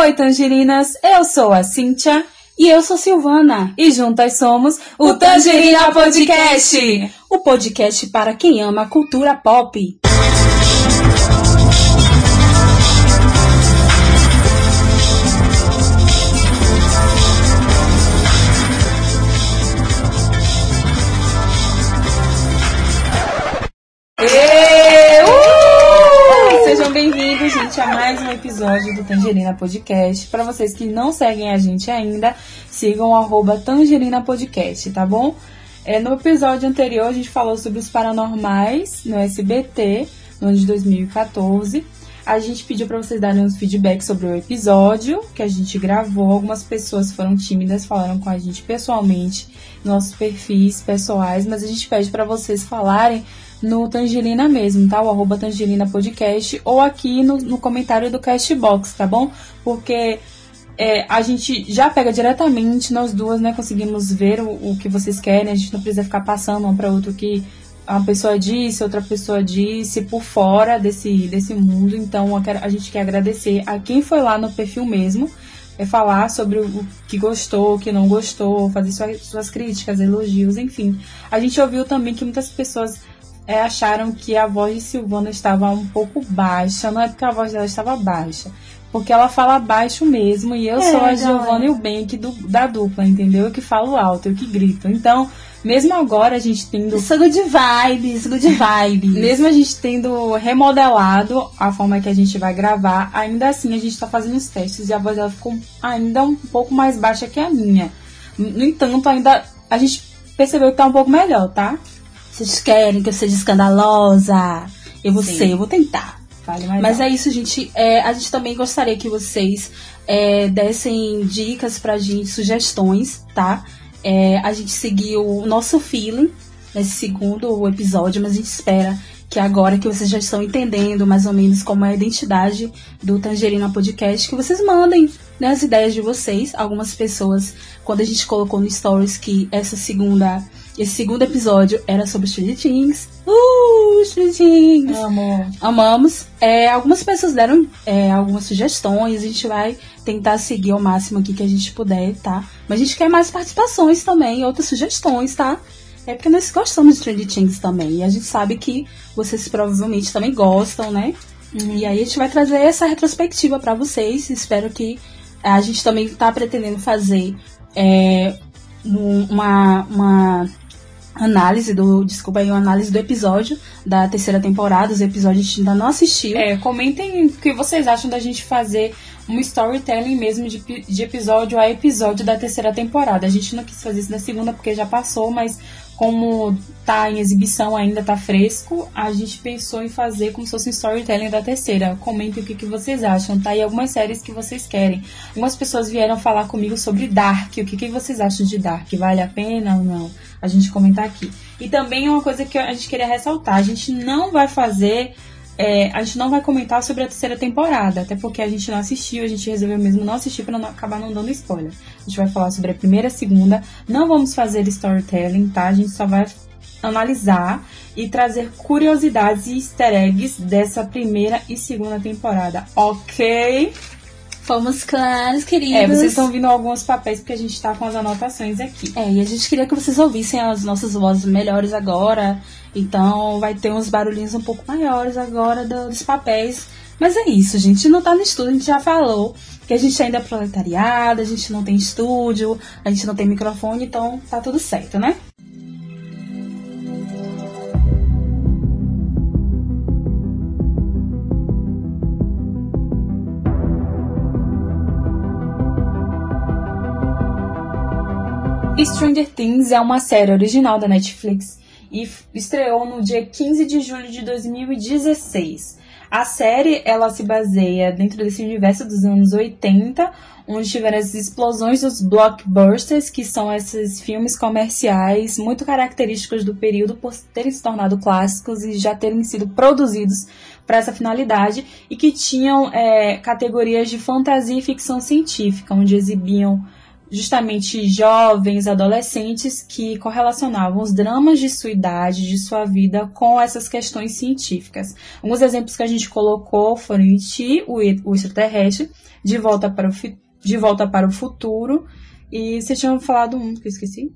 Oi, Tangerinas, eu sou a Cíntia. E eu sou Silvana. E juntas somos o Tangerina Podcast. O podcast para quem ama a cultura pop. Episódio do Tangerina Podcast. Para vocês que não seguem a gente ainda, sigam o Tangerina Podcast, tá bom? É, no episódio anterior a gente falou sobre os paranormais no SBT, no ano de 2014. A gente pediu para vocês darem uns feedbacks sobre o episódio que a gente gravou. Algumas pessoas foram tímidas, falaram com a gente pessoalmente, nossos perfis pessoais, mas a gente pede para vocês falarem no Tangerina mesmo, tá? O arroba Podcast ou aqui no, no comentário do Castbox, tá bom? Porque é, a gente já pega diretamente, nós duas, né? Conseguimos ver o, o que vocês querem, a gente não precisa ficar passando um para outro que uma pessoa disse, outra pessoa disse, por fora desse, desse mundo. Então a, a gente quer agradecer a quem foi lá no perfil mesmo, é falar sobre o que gostou, o que não gostou, fazer suas, suas críticas, elogios, enfim. A gente ouviu também que muitas pessoas é, acharam que a voz de Silvana estava um pouco baixa. Não é porque a voz dela estava baixa, porque ela fala baixo mesmo. E eu É, sou a. Giovanna e o Ben aqui do, da dupla, entendeu? Eu que falo alto, eu que grito. Então, mesmo agora a gente tendo. Sou good vibes, good vibes. Mesmo a gente tendo remodelado a forma que a gente vai gravar, ainda assim a gente está fazendo os testes e a voz dela ficou ainda um pouco mais baixa que a minha. No entanto, ainda a gente percebeu que tá um pouco melhor, tá? Vocês querem que eu seja escandalosa? Eu vou Sim. ser, eu vou tentar. Fale mais Mas é isso, gente. É, a gente também gostaria que vocês é, dessem dicas pra gente, sugestões, tá? É, a gente seguiu o nosso feeling nesse segundo episódio, mas a gente espera que agora que vocês já estão entendendo mais ou menos como é a identidade do Tangerina Podcast, que vocês mandem né, as ideias de vocês. Algumas pessoas, quando a gente colocou no Stories que essa segunda, esse segundo episódio era sobre Stranger Things. Uh, Stranger Things! Amor. amamos. É, algumas pessoas deram é, algumas sugestões, a gente vai tentar seguir ao máximo aqui que a gente puder, tá? Mas a gente quer mais participações também, outras sugestões, tá? É porque nós gostamos de Stranger Things também, e a gente sabe que vocês provavelmente também gostam, né? E aí a gente vai trazer essa retrospectiva pra vocês, espero que a gente também tá pretendendo fazer é, um- uma, uma análise do. Desculpa aí, uma análise do episódio da terceira temporada. Os episódios a gente ainda não assistiu. É, comentem o que vocês acham da gente fazer um storytelling mesmo de, de episódio a episódio da terceira temporada. A gente não quis fazer isso da segunda porque já passou, mas como tá em exibição ainda, tá fresco, a gente pensou em fazer como se fosse um storytelling da terceira. Comentem o que, que vocês acham, tá? E algumas séries que vocês querem. Algumas pessoas vieram falar comigo sobre Dark. O que, que vocês acham de Dark? Vale a pena ou não? A gente comentar aqui. E também uma coisa que a gente queria ressaltar: a gente não vai fazer é, a gente não vai comentar sobre a terceira temporada, até porque a gente não assistiu, a gente resolveu mesmo não assistir para não acabar não dando spoiler. A gente vai falar sobre a primeira e a segunda, não vamos fazer storytelling, tá? A gente só vai analisar e trazer curiosidades e easter eggs dessa primeira e segunda temporada, ok? Fomos claros, queridos. É, vocês estão ouvindo alguns papéis porque a gente tá com as anotações aqui. É, e a gente queria que vocês ouvissem as nossas vozes melhores agora. Então vai ter uns barulhinhos um pouco maiores agora do- dos papéis. Mas é isso, gente. Não tá no estúdio, a gente já falou que a gente ainda é proletariado, a gente não tem estúdio, a gente não tem microfone, então tá tudo certo, né? Stranger Things é uma série original da Netflix e estreou no dia 15 de julho de 2016. A série ela se baseia dentro desse universo dos anos 80, onde tiveram as explosões dos blockbusters, que são esses filmes comerciais muito característicos do período por terem se tornado clássicos e já terem sido produzidos para essa finalidade e que tinham é, categorias de fantasia e ficção científica, onde exibiam justamente jovens, adolescentes que correlacionavam os dramas de sua idade, de sua vida, com essas questões científicas. Alguns exemplos que a gente colocou foram Ti, o extraterrestre, De Volta para o, de volta para o Futuro, e vocês tinham falado um que eu esqueci?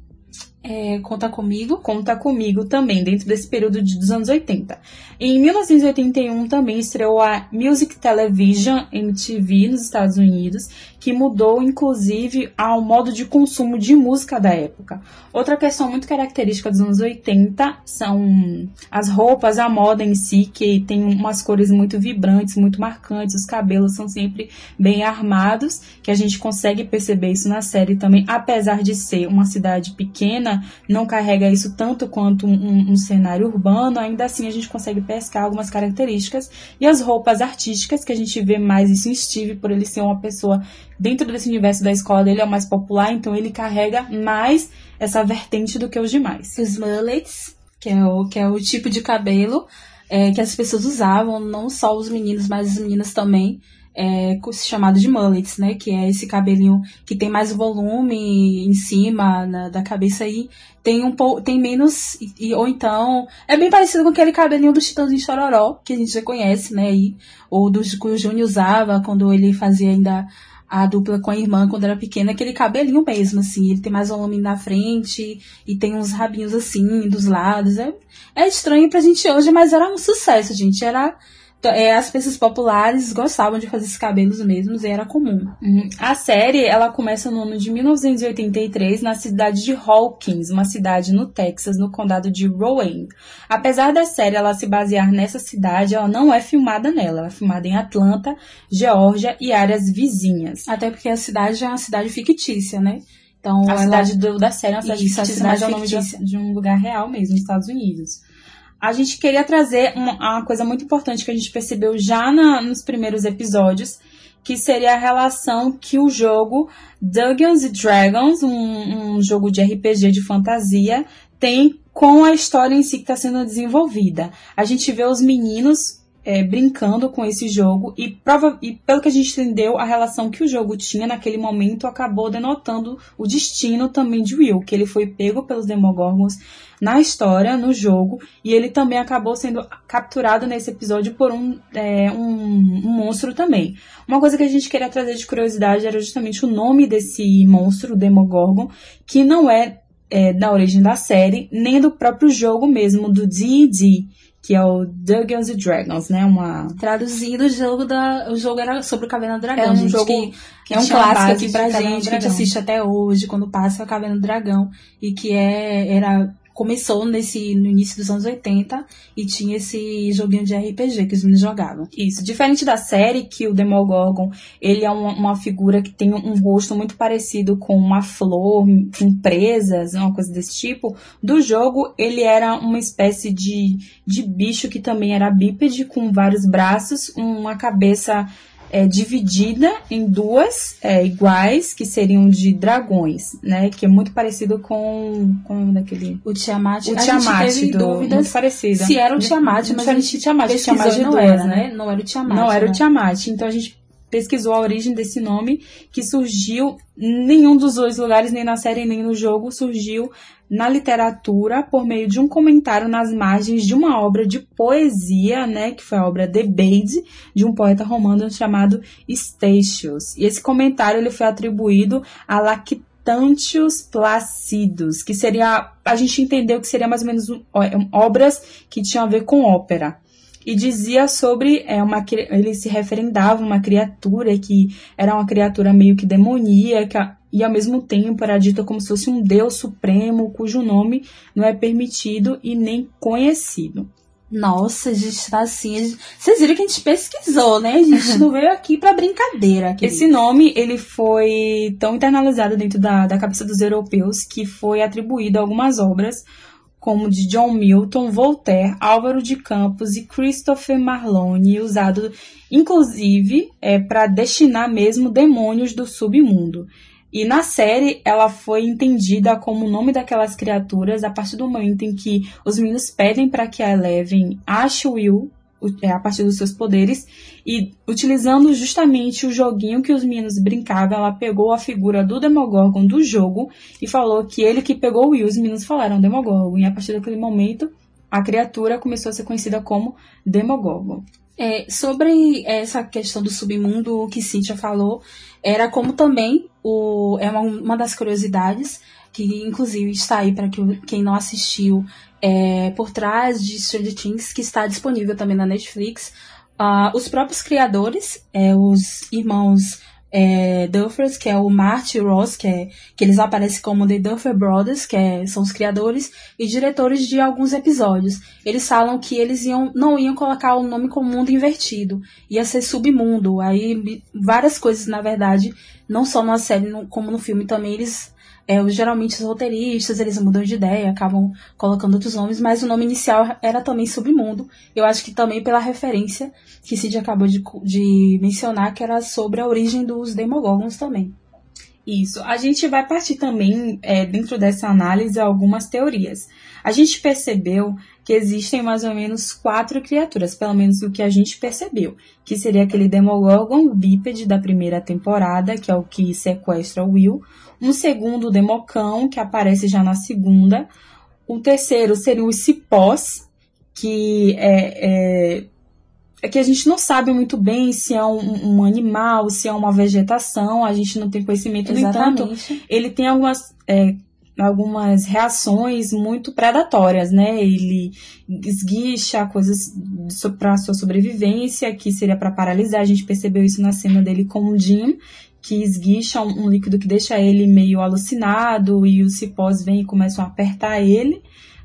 É, Conta Comigo. Conta Comigo também, dentro desse período de, dos anos 80. Em 1981 também estreou a Music Television MTV nos Estados Unidos, que mudou inclusive ao modo de consumo de música da época. Outra questão muito característica dos anos 80 são as roupas, a moda em si, que tem umas cores muito vibrantes, muito marcantes, os cabelos são sempre bem armados, que a gente consegue perceber isso na série também, apesar de ser uma cidade pequena, não carrega isso tanto quanto um, um cenário urbano, ainda assim a gente consegue pescar algumas características. E as roupas artísticas, que a gente vê mais isso em Steve, por ele ser uma pessoa dentro desse universo da escola dele é o mais popular, então ele carrega mais essa vertente do que os demais. Os mullets, que é o, que é o tipo de cabelo é, que as pessoas usavam, não só os meninos, mas as meninas também, é, chamado de mullets, né? Que é esse cabelinho que tem mais volume em cima na, da cabeça aí, tem um pouco, tem menos, e, ou então, é bem parecido com aquele cabelinho do Chitãozinho Chororó, que a gente já conhece, né? E, ou do que o Júnior usava quando ele fazia ainda a dupla com a irmã quando era pequena, aquele cabelinho mesmo, assim. Ele tem mais volume na frente e tem uns rabinhos assim dos lados. É, é estranho pra gente hoje, mas era um sucesso, gente. Era é, as pessoas populares gostavam de fazer esses cabelos mesmos e era comum. Uhum. A série ela começa no ano de 1983 na cidade de Hawkins, uma cidade no Texas, no condado de Rowan. Apesar da série ela se basear nessa cidade, ela não é filmada nela. Ela é filmada em Atlanta, Geórgia e áreas vizinhas. Até porque a cidade é uma cidade fictícia, né? Então, a ela... cidade do, da série é uma cidade Isso, fictícia, mas é o nome de, de um lugar real mesmo, nos Estados Unidos a gente queria trazer uma, uma, coisa muito importante que a gente percebeu já na, nos primeiros episódios, que seria a relação que o jogo Dungeons Dragons, um, um jogo de RPG de fantasia, tem com a história em si que está sendo desenvolvida. A gente vê os meninos é, brincando com esse jogo e, prova e pelo que a gente entendeu, a relação que o jogo tinha naquele momento acabou denotando o destino também de Will, que ele foi pego pelos Demogorgons na história, no jogo, e ele também acabou sendo capturado nesse episódio por um, é, um, um monstro também. Uma coisa que a gente queria trazer de curiosidade era justamente o nome desse monstro, o Demogorgon, que não é, é da origem da série, nem do próprio jogo mesmo, do D&D que é o Dungeons and Dragons, né? Uma traduzindo o jogo da o jogo era sobre o Caverna do Dragão, é um jogo que, que é um clássico aqui pra gente, que a gente assiste até hoje quando passa o Caverna do Dragão e que é era começou nesse no início dos anos 80 e tinha esse joguinho de RPG que os meninos jogavam. Isso, diferente da série que o Demogorgon, ele é uma, uma figura que tem um rosto muito parecido com uma flor, com presas, uma coisa desse tipo. Do jogo, ele era uma espécie de, de bicho que também era bípede, com vários braços, uma cabeça é, dividida em duas é, iguais, que seriam de dragões, né? Que é muito parecido com, com daquele... O Tiamat. O Tiamat, gente do, dúvidas muito parecido. se era o Tiamat, mas a gente Tiamat, Tiamat de não era, né? Não era o Tiamat. Não era né? o Tiamat. Então a gente pesquisou a origem desse nome, que surgiu nenhum dos dois lugares, nem na série nem no jogo, surgiu na literatura por meio de um comentário nas margens de uma obra de poesia, né, que foi a obra The Bade, de um poeta romano chamado Statius. E esse comentário ele foi atribuído a Lactantius Placidus, que seria, a gente entendeu que seria mais ou menos um, obras que tinham a ver com ópera e dizia sobre é, uma ele se referendava uma criatura que era uma criatura meio que demoníaca e ao mesmo tempo era dita como se fosse um deus supremo cujo nome não é permitido e nem conhecido. Nossa, a gente tá assim. Vocês viram que a gente pesquisou, né? A gente não veio aqui pra brincadeira. Querido. Esse nome, ele foi tão internalizado dentro da, da cabeça dos europeus que foi atribuído a algumas obras como de John Milton, Voltaire, Álvaro de Campos e Christopher Marlowe, usado inclusive é, para destinar mesmo demônios do submundo. E na série ela foi entendida como o nome daquelas criaturas a partir do momento em que os meninos pedem para que a Eleven ache Will a partir dos seus poderes e utilizando justamente o joguinho que os meninos brincavam, ela pegou a figura do Demogorgon do jogo e falou que ele que pegou o Will. Os meninos falaram Demogorgon e a partir daquele momento a criatura começou a ser conhecida como Demogorgon. É, sobre essa questão do submundo, que Cíntia falou, era como também o, é uma, uma das curiosidades que inclusive está aí para que, quem não assistiu é, por trás de Stranger Things, que está disponível também na Netflix. Uh, os próprios criadores, é, os irmãos é, Duffers, que é o Marty Ross, que, é, que eles aparecem como The Duffer Brothers, que é, são os criadores e diretores de alguns episódios. Eles falam que eles iam, não iam colocar o nome como mundo invertido, ia ser submundo. Aí várias coisas, na verdade, não só na série como no filme também, eles é, geralmente os roteiristas, eles mudam de ideia, acabam colocando outros nomes, mas o nome inicial era também Submundo. Eu acho que também pela referência que Cid acabou de, de mencionar, que era sobre a origem dos Demogorgons também. Isso. A gente vai partir também, é, dentro dessa análise, algumas teorias. A gente percebeu que existem mais ou menos quatro criaturas, pelo menos o que a gente percebeu, que seria aquele Demogorgon bípede da primeira temporada, que é o que sequestra o Will, um segundo Democão, que aparece já na segunda, o terceiro seria os cipós, que é, é, é, que a gente não sabe muito bem se é um, um, animal, se é uma vegetação, a gente não tem conhecimento. Exatamente. No entanto, ele tem algumas é, algumas reações muito predatórias, né? Ele esguicha coisas para sua sobrevivência, que seria para paralisar. A gente percebeu isso na cena dele com o Jim, que esguicha um, líquido que deixa ele meio alucinado e os cipós vêm e começam a apertar ele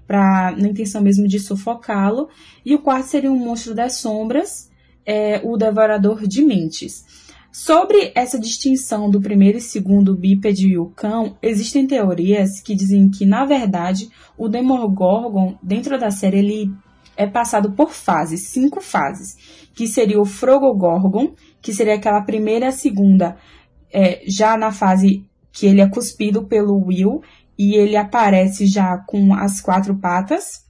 para na intenção mesmo de sufocá-lo. E o quarto seria um monstro das sombras, é, o devorador de mentes. Sobre essa distinção do primeiro e segundo bípede e o cão, existem teorias que dizem que, na verdade, o Demogorgon, dentro da série, ele é passado por fases, cinco fases, que seria o Frogogorgon, que seria aquela primeira e segunda, é, já na fase que ele é cuspido pelo Will, e ele aparece já com as quatro patas.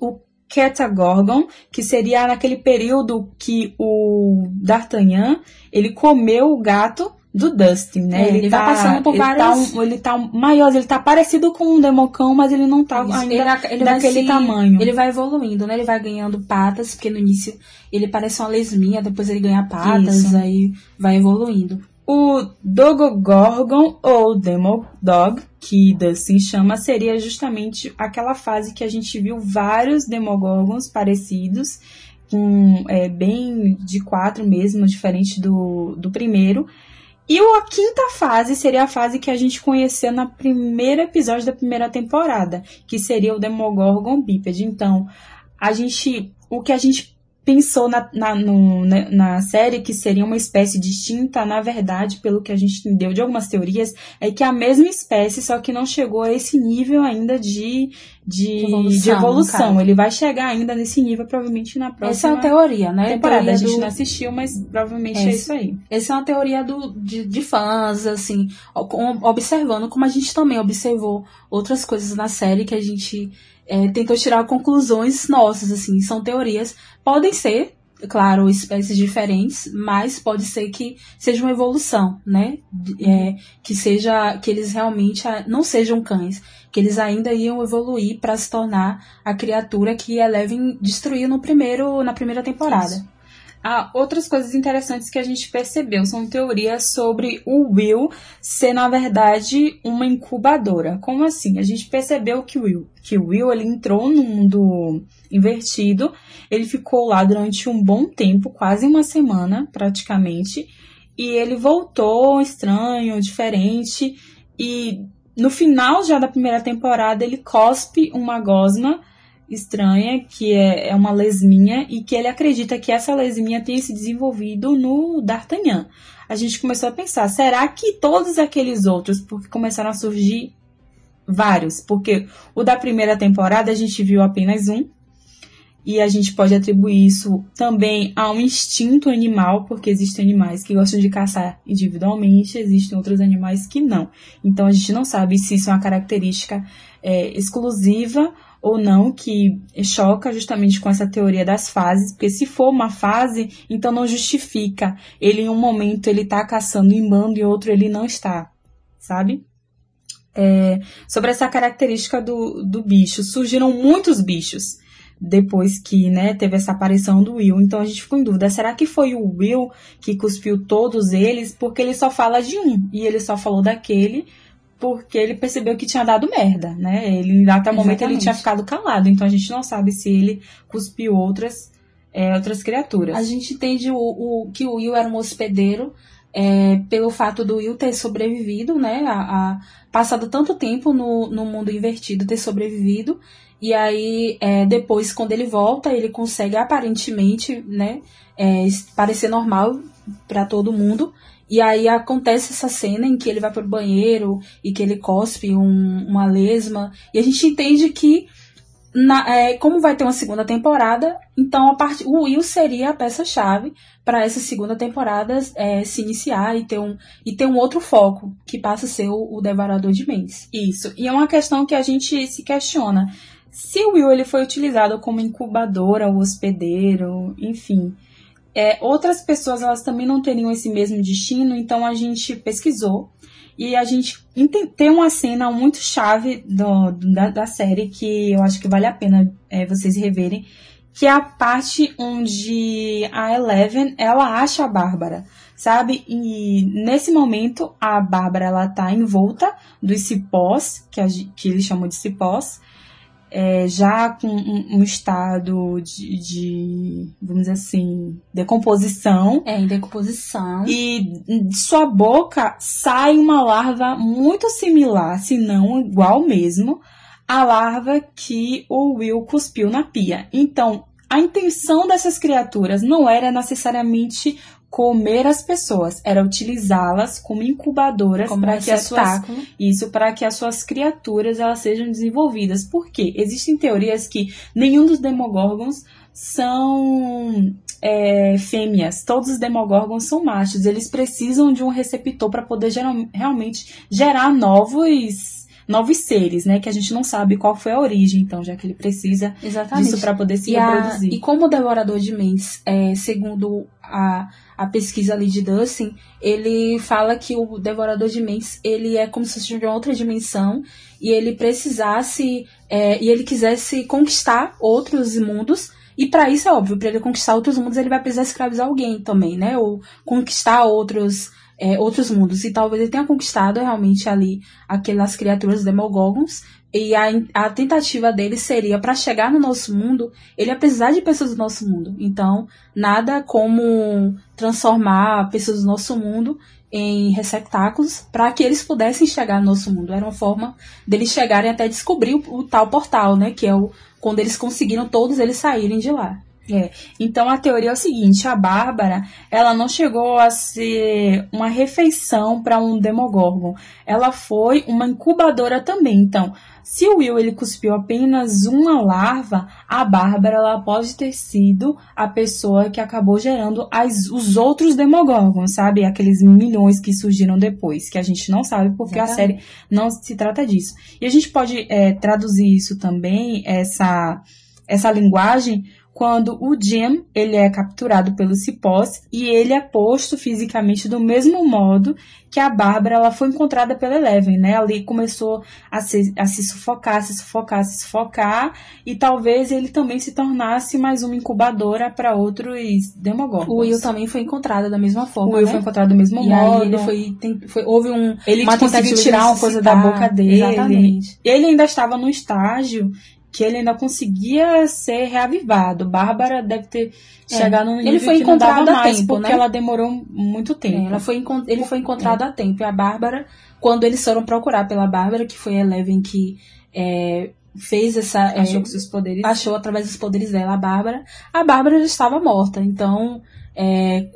O Catagorgon, que seria naquele período que o D'Artagnan, ele comeu o gato do Dustin, né? É, ele, ele tá, passando por ele várias... Tá um, ele tá maior, ele tá parecido com um democão, mas ele não tá Isso, ainda ele, ele daquele se, tamanho. Ele vai evoluindo, né? Ele vai ganhando patas, porque no início ele parece uma lesminha, depois ele ganha patas, Isso. aí vai evoluindo. O Dogogorgon ou Demodog, que Dustin chama, seria justamente aquela fase que a gente viu vários Demogorgons parecidos, com, é, bem de quatro mesmo, diferente do, do primeiro. E a quinta fase seria a fase que a gente conheceu no primeiro episódio da primeira temporada, que seria o Demogorgon bípede. Então, a gente, o que a gente pensou na, na, no, na, né, na, série que seria uma espécie distinta, na verdade, pelo que a gente entendeu de algumas teorias, é que é a mesma espécie, só que não chegou a esse nível ainda de, de evolução. De evolução. Ele vai chegar ainda nesse nível, provavelmente, na próxima Essa é a teoria, né? Temporada. Teoria a gente do... não assistiu, mas provavelmente é, é isso aí. Essa é uma teoria do, de, de fãs, assim, observando como a gente também observou outras coisas na série que a gente é, tentou tirar conclusões nossas, assim, são teorias, podem ser, claro, espécies diferentes, mas pode ser que seja uma evolução, né? É, que seja, que eles realmente não sejam cães, que eles ainda iam evoluir para se tornar a criatura que Eleven destruiu no primeiro, na primeira temporada. Isso. Ah, outras coisas interessantes que a gente percebeu são teorias sobre o Will ser, na verdade, uma incubadora. Como assim? A gente percebeu que o Will, que o Will ele entrou no mundo invertido, ele ficou lá durante um bom tempo, quase uma semana praticamente, e ele voltou estranho, diferente, e no final já da primeira temporada ele cospe uma gosma estranha, que é, é uma lesminha, e que ele acredita que essa lesminha tenha se desenvolvido no D'Artagnan. A gente começou a pensar, será que todos aqueles outros, porque começaram a surgir vários, porque o da primeira temporada a gente viu apenas um, e a gente pode atribuir isso também a um instinto animal, porque existem animais que gostam de caçar individualmente, existem outros animais que não. Então a gente não sabe se isso é uma característica é, exclusiva ou não, que choca justamente com essa teoria das fases, porque se for uma fase, então não justifica. Ele em um momento ele tá caçando em bando e outro ele não está, sabe? É, sobre essa característica do, do bicho, surgiram muitos bichos depois que né, teve essa aparição do Will. Então a gente ficou em dúvida: será que foi o Will que cuspiu todos eles? Porque ele só fala de um e ele só falou daquele porque ele percebeu que tinha dado merda, né? Ele até o momento ele tinha ficado calado, então a gente não sabe se ele cuspiu outras é, outras criaturas. A gente entende o, o, que o Will era um hospedeiro é, pelo fato do Will ter sobrevivido, né? A, a passado tanto tempo no, no mundo invertido, ter sobrevivido. E aí, é, depois, quando ele volta, ele consegue aparentemente, né? É, parecer normal para todo mundo. E aí acontece essa cena em que ele vai pro banheiro e que ele cospe um, uma lesma. E a gente entende que, na, é, como vai ter uma segunda temporada, então a part... o Will seria a peça-chave para essa segunda temporada é, se iniciar e ter, um, e ter um outro foco, que passa a ser o, o Devorador de Mentes. Isso. E é uma questão que a gente se questiona. Se o Will ele foi utilizado como incubadora, ou hospedeiro, enfim é, outras pessoas elas também não teriam esse mesmo destino, então a gente pesquisou e a gente tem uma cena muito chave do, da, da série que eu acho que vale a pena é, vocês reverem, que é a parte onde a Eleven ela acha a Bárbara, sabe? E nesse momento a Bárbara ela tá envolta dos cipós, que, a, que eles chamam de cipós, é, já com um, um estado de, de, vamos dizer assim, decomposição. É, em decomposição. E de sua boca sai uma larva muito similar, se não igual mesmo, à larva que o Will cuspiu na pia. Então, a intenção dessas criaturas não era necessariamente comer as pessoas, era utilizá-las como incubadoras para que as suas isso para que as suas criaturas elas sejam desenvolvidas. Por quê? Existem teorias que nenhum dos demogorgons são é, fêmeas, todos os demogorgons são machos. Eles precisam de um receptor para poder gerar, realmente gerar novos novos seres, né? Que a gente não sabe qual foi a origem, então, já que ele precisa Exatamente. disso para poder se e reproduzir. A, e como o Devorador de Mentes, é, segundo a, a pesquisa ali de Dustin, ele fala que o Devorador de Mentes, ele é como se fosse de outra dimensão e ele precisasse, é, e ele quisesse conquistar outros mundos, e para isso é óbvio, para ele conquistar outros mundos, ele vai precisar escravizar alguém também, né? Ou conquistar outros é, outros mundos. E talvez ele tenha conquistado realmente ali aquelas criaturas demogorgons. E a, a tentativa dele seria, para chegar no nosso mundo, ele ia precisar de pessoas do nosso mundo. Então, nada como transformar pessoas do nosso mundo em receptáculos para que eles pudessem chegar no nosso mundo. Era uma forma deles chegarem até descobrir o, o tal portal, né? Que é o quando eles conseguiram todos eles saírem de lá. É, então a teoria é o seguinte: a Bárbara, ela não chegou a ser uma refeição para um Demogorgon. Ela foi uma incubadora também. Então, se o Will ele cuspiu apenas uma larva, a Bárbara ela pode ter sido a pessoa que acabou gerando as, os outros Demogorgons, sabe? Aqueles milhões que surgiram depois, que a gente não sabe porque Exatamente. a série não se trata disso. E a gente pode é, traduzir isso também, essa, essa linguagem quando o Jim ele é capturado pelos cipós e ele é posto fisicamente do mesmo modo que a Bárbara ela foi encontrada pela Eleven, né? Ali começou a se, a se sufocar, se sufocar, se sufocar e talvez ele também se tornasse mais uma incubadora para outros Demogorgons. O Will também foi encontrado da mesma forma. O Will né? foi encontrado do mesmo e modo. Aí ele foi, tem, foi houve um ele uma conseguiu tirar uma coisa da boca dele. Exatamente. Ele ainda estava no estágio que ele ainda conseguia ser reavivado. Bárbara deve ter é. chegado no nível ele foi encontrado a tempo, porque né? ela demorou muito tempo. É, ela foi, ele foi encontrado é. a tempo. E a Bárbara, quando eles foram procurar pela Bárbara, que foi a Eleven que é, fez essa... É, achou com seus poderes. Achou através dos poderes dela a Bárbara. A Bárbara já estava morta. Então, é,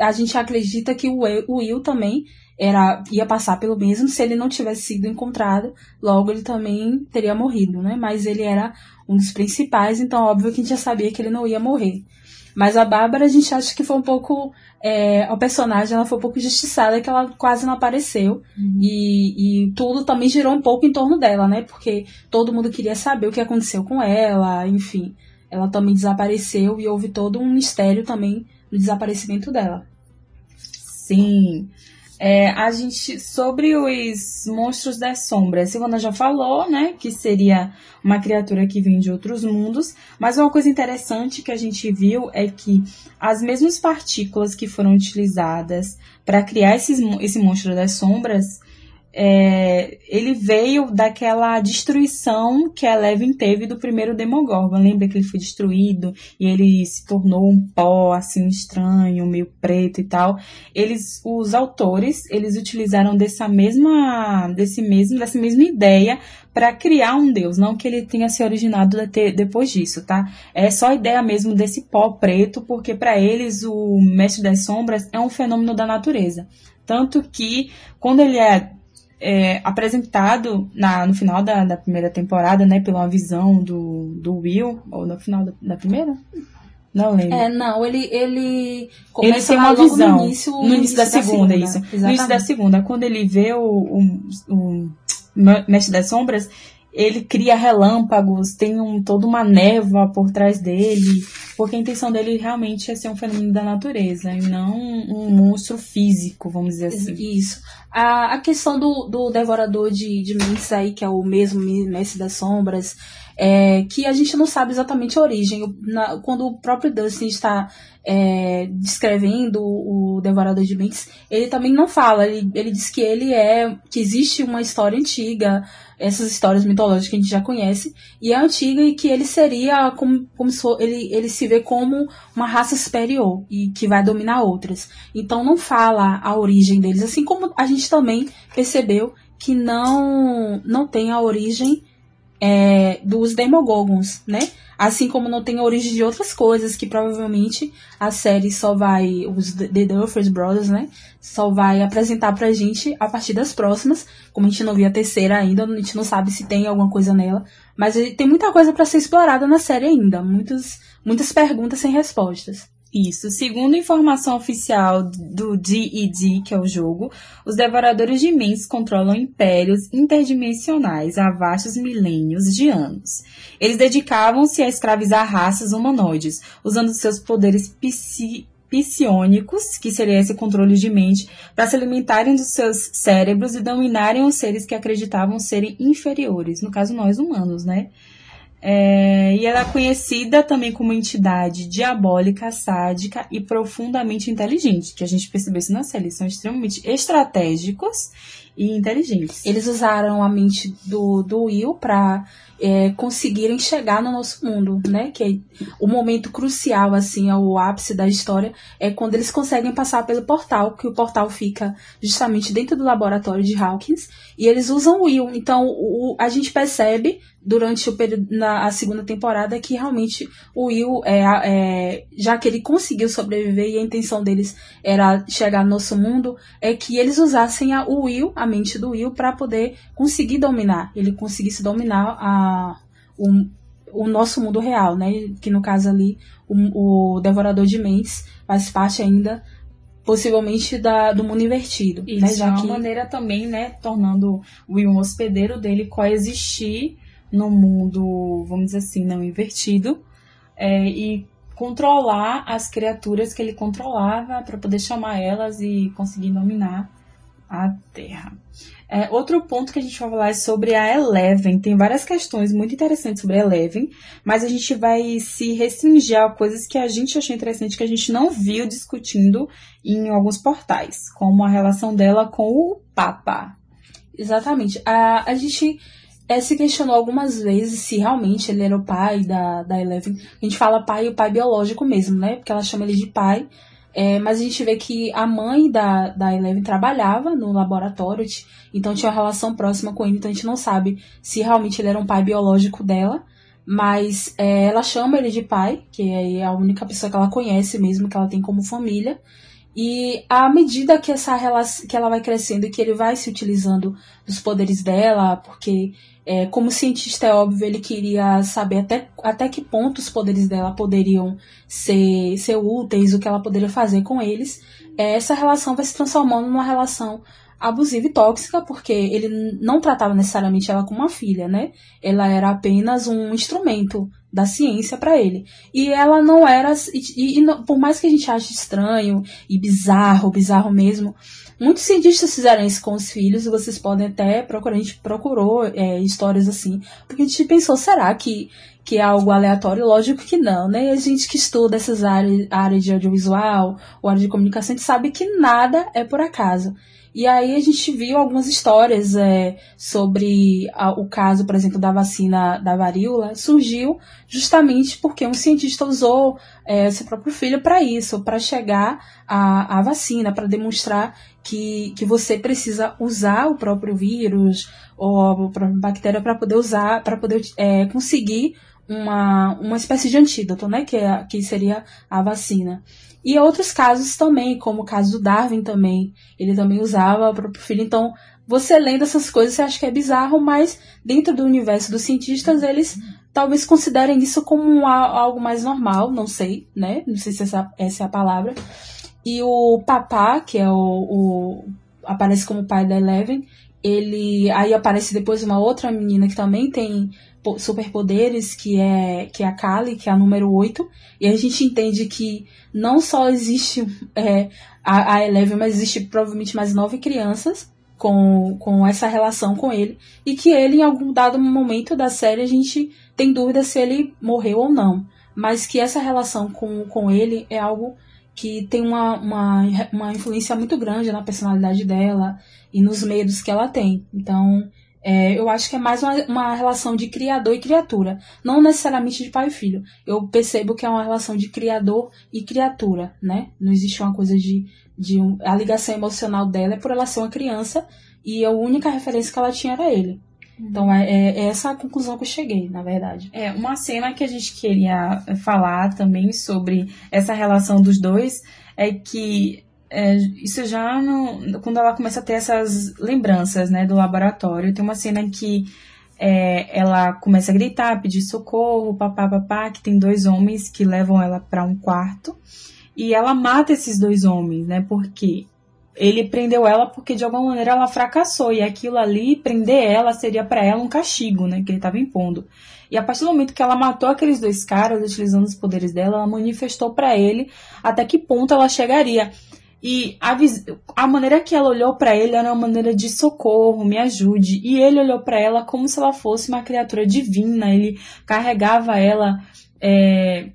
a gente acredita que o Will, o Will também era ia passar pelo mesmo se ele não tivesse sido encontrado, logo ele também teria morrido, né? Mas ele era um dos principais, então óbvio que a gente já sabia que ele não ia morrer. Mas a Bárbara, a gente acha que foi um pouco. É, a personagem ela foi um pouco injustiçada, que ela quase não apareceu. Uhum. E, e tudo também girou um pouco em torno dela, né? Porque todo mundo queria saber o que aconteceu com ela, enfim. Ela também desapareceu e houve todo um mistério também no desaparecimento dela. Sim. É, a gente, sobre os monstros das sombras, Silvana já falou, né, que seria uma criatura que vem de outros mundos, mas uma coisa interessante que a gente viu é que as mesmas partículas que foram utilizadas para criar esses, esse monstro das sombras é, ele veio daquela destruição que a Eleven teve do primeiro Demogorgon. Lembra que ele foi destruído e ele se tornou um pó assim estranho, meio preto e tal. Eles, os autores, eles utilizaram dessa mesma, desse mesmo, dessa mesma ideia para criar um deus, não que ele tenha se originado depois disso, tá? É só ideia mesmo desse pó preto, porque para eles o Mestre das Sombras é um fenômeno da natureza. Tanto que quando ele é é, apresentado na, no final da, da, primeira temporada, né, pela visão do, do Will, ou no final da, da primeira? Não lembro. É, não, ele, ele começa ele tem uma visão no início, no, início da, da, segunda, segunda isso. Exatamente. No início da segunda, quando ele vê o, o, o Mestre das Sombras, ele cria relâmpagos, tem um, toda uma névoa por trás dele, porque a intenção dele realmente é ser um fenômeno da natureza e não um monstro físico, vamos dizer assim. Isso. A, a questão do, do devorador de, de mentes aí, que é o mesmo Mestre das Sombras, é, que a gente não sabe exatamente a origem. Na, quando o próprio Dustin está é, descrevendo o Devorador de Mentes, ele também não fala. Ele, ele diz que ele é. que existe uma história antiga, essas histórias mitológicas que a gente já conhece, e é antiga e que ele seria como, como se ele, ele se vê como uma raça superior e que vai dominar outras. Então não fala a origem deles, assim como a gente também percebeu que não, não tem a origem é, dos Demogorgons, né? Assim como não tem origem de outras coisas que provavelmente a série só vai, os The Duffers Brothers, né? Só vai apresentar pra gente a partir das próximas. Como a gente não viu a terceira ainda, a gente não sabe se tem alguma coisa nela. Mas tem muita coisa para ser explorada na série ainda. Muitas, muitas perguntas sem respostas. Isso. Segundo informação oficial do D&D, que é o jogo, os devoradores de mentes controlam impérios interdimensionais há vastos milênios de anos. Eles dedicavam-se a escravizar raças humanoides, usando seus poderes psi psionicos, que seria esse controle de mente, para se alimentarem dos seus cérebros e dominarem os seres que acreditavam serem inferiores, no caso nós humanos, né? É, e ela é conhecida também como entidade diabólica, sádica e profundamente inteligente, que a gente percebeu isso na série. Eles são extremamente estratégicos e inteligentes. Eles usaram a mente do, do Will para é, conseguirem chegar no nosso mundo, né? Que é o momento crucial, assim, é o ápice da história, é quando eles conseguem passar pelo portal, que o portal fica justamente dentro do laboratório de Hawkins, e eles usam o Will. Então, o, a gente percebe durante o período, na a segunda temporada que realmente o Will, é, é, já que ele conseguiu sobreviver e a intenção deles era chegar no nosso mundo, é que eles usassem a, o Will, a mente do Will, para poder conseguir dominar. Ele conseguisse dominar a, o, o nosso mundo real, né? Que no caso ali, o, o Devorador de Mentes faz parte ainda possivelmente da, do mundo invertido. Isso, né? Já é uma que... maneira também, né, tornando o Will um hospedeiro dele coexistir no mundo, vamos dizer assim, não invertido, é, e controlar as criaturas que ele controlava para poder chamar elas e conseguir dominar a Terra. É, outro ponto que a gente vai falar é sobre a Eleven. Tem várias questões muito interessantes sobre a Eleven, mas a gente vai se restringir a coisas que a gente achou interessante, que a gente não viu discutindo em alguns portais, como a relação dela com o Papa. Exatamente. A, a gente é, se questionou algumas vezes se realmente ele era o pai da, da Eleven. A gente fala pai, o pai biológico mesmo, né? Porque ela chama ele de pai. É, mas a gente vê que a mãe da, da Eleven trabalhava no laboratório, então tinha uma relação próxima com ele, então a gente não sabe se realmente ele era um pai biológico dela. Mas é, ela chama ele de pai, que é a única pessoa que ela conhece mesmo, que ela tem como família. E à medida que essa relação, que ela vai crescendo e que ele vai se utilizando dos poderes dela, porque é, como cientista é óbvio, ele queria saber até, até que ponto os poderes dela poderiam ser, ser úteis, o que ela poderia fazer com eles. É, essa relação vai se transformando numa relação abusiva e tóxica, porque ele não tratava necessariamente ela como uma filha, né? Ela era apenas um instrumento da ciência para ele. E ela não era. E, e, por mais que a gente ache estranho e bizarro, bizarro mesmo, muitos cientistas fizeram isso com os filhos, e vocês podem até procurar. A gente procurou é, histórias assim, porque a gente pensou, será que, que é algo aleatório? Lógico que não, né? A gente que estuda essas áreas, áreas de audiovisual, ou área de comunicação, a gente sabe que nada é por acaso. E aí a gente viu algumas histórias é, sobre a, o caso, por exemplo, da vacina da varíola, surgiu justamente porque um cientista usou é, seu próprio filho para isso, para chegar à, vacina, para demonstrar que, que você precisa usar o próprio vírus ou a própria bactéria para poder usar, para poder é, conseguir uma, uma espécie de antídoto, né? Que, é, que seria a vacina. E outros casos também, como o caso do Darwin também. Ele também usava o próprio filho. Então, você lendo essas coisas, você acha que é bizarro, mas dentro do universo dos cientistas, eles talvez considerem isso como algo mais normal, não sei, né? Não sei se essa, essa é a palavra. E o papá, que é o, o aparece como pai da Eleven, ele aí aparece depois uma outra menina que também tem superpoderes, que é, que é a Kali, que é a número 8, e a gente entende que não só existe é, a, a Eleven, mas existe provavelmente mais nove crianças com, com essa relação com ele, e que ele, em algum dado momento da série, a gente tem dúvida se ele morreu ou não, mas que essa relação com, com ele é algo que tem uma, uma, uma influência muito grande na personalidade dela e nos medos que ela tem. Então, é, eu acho que é mais uma, uma, relação de criador e criatura, não necessariamente de pai e filho. Eu percebo que é uma relação de criador e criatura, né? Não existe uma coisa de, de um, a ligação emocional dela é por ela ser uma criança e a única referência que ela tinha era ele. Então é, é, é essa a conclusão que eu cheguei, na verdade. É uma cena que a gente queria falar também sobre essa relação dos dois é que é, isso já no, quando ela começa a ter essas lembranças, né, do laboratório. Tem uma cena que é, ela começa a gritar, pedir socorro, papá, papá, que tem dois homens que levam ela para um quarto. E ela mata esses dois homens, né, porque ele prendeu ela porque de alguma maneira ela fracassou e aquilo ali prender ela seria para ela um castigo, né, que ele estava impondo. E a partir do momento que ela matou aqueles dois caras utilizando os poderes dela, ela manifestou para ele até que ponto ela chegaria. E a, a maneira que ela olhou para ele era uma maneira de socorro, me ajude. E ele olhou para ela como se ela fosse uma criatura divina. Ele carregava ela é,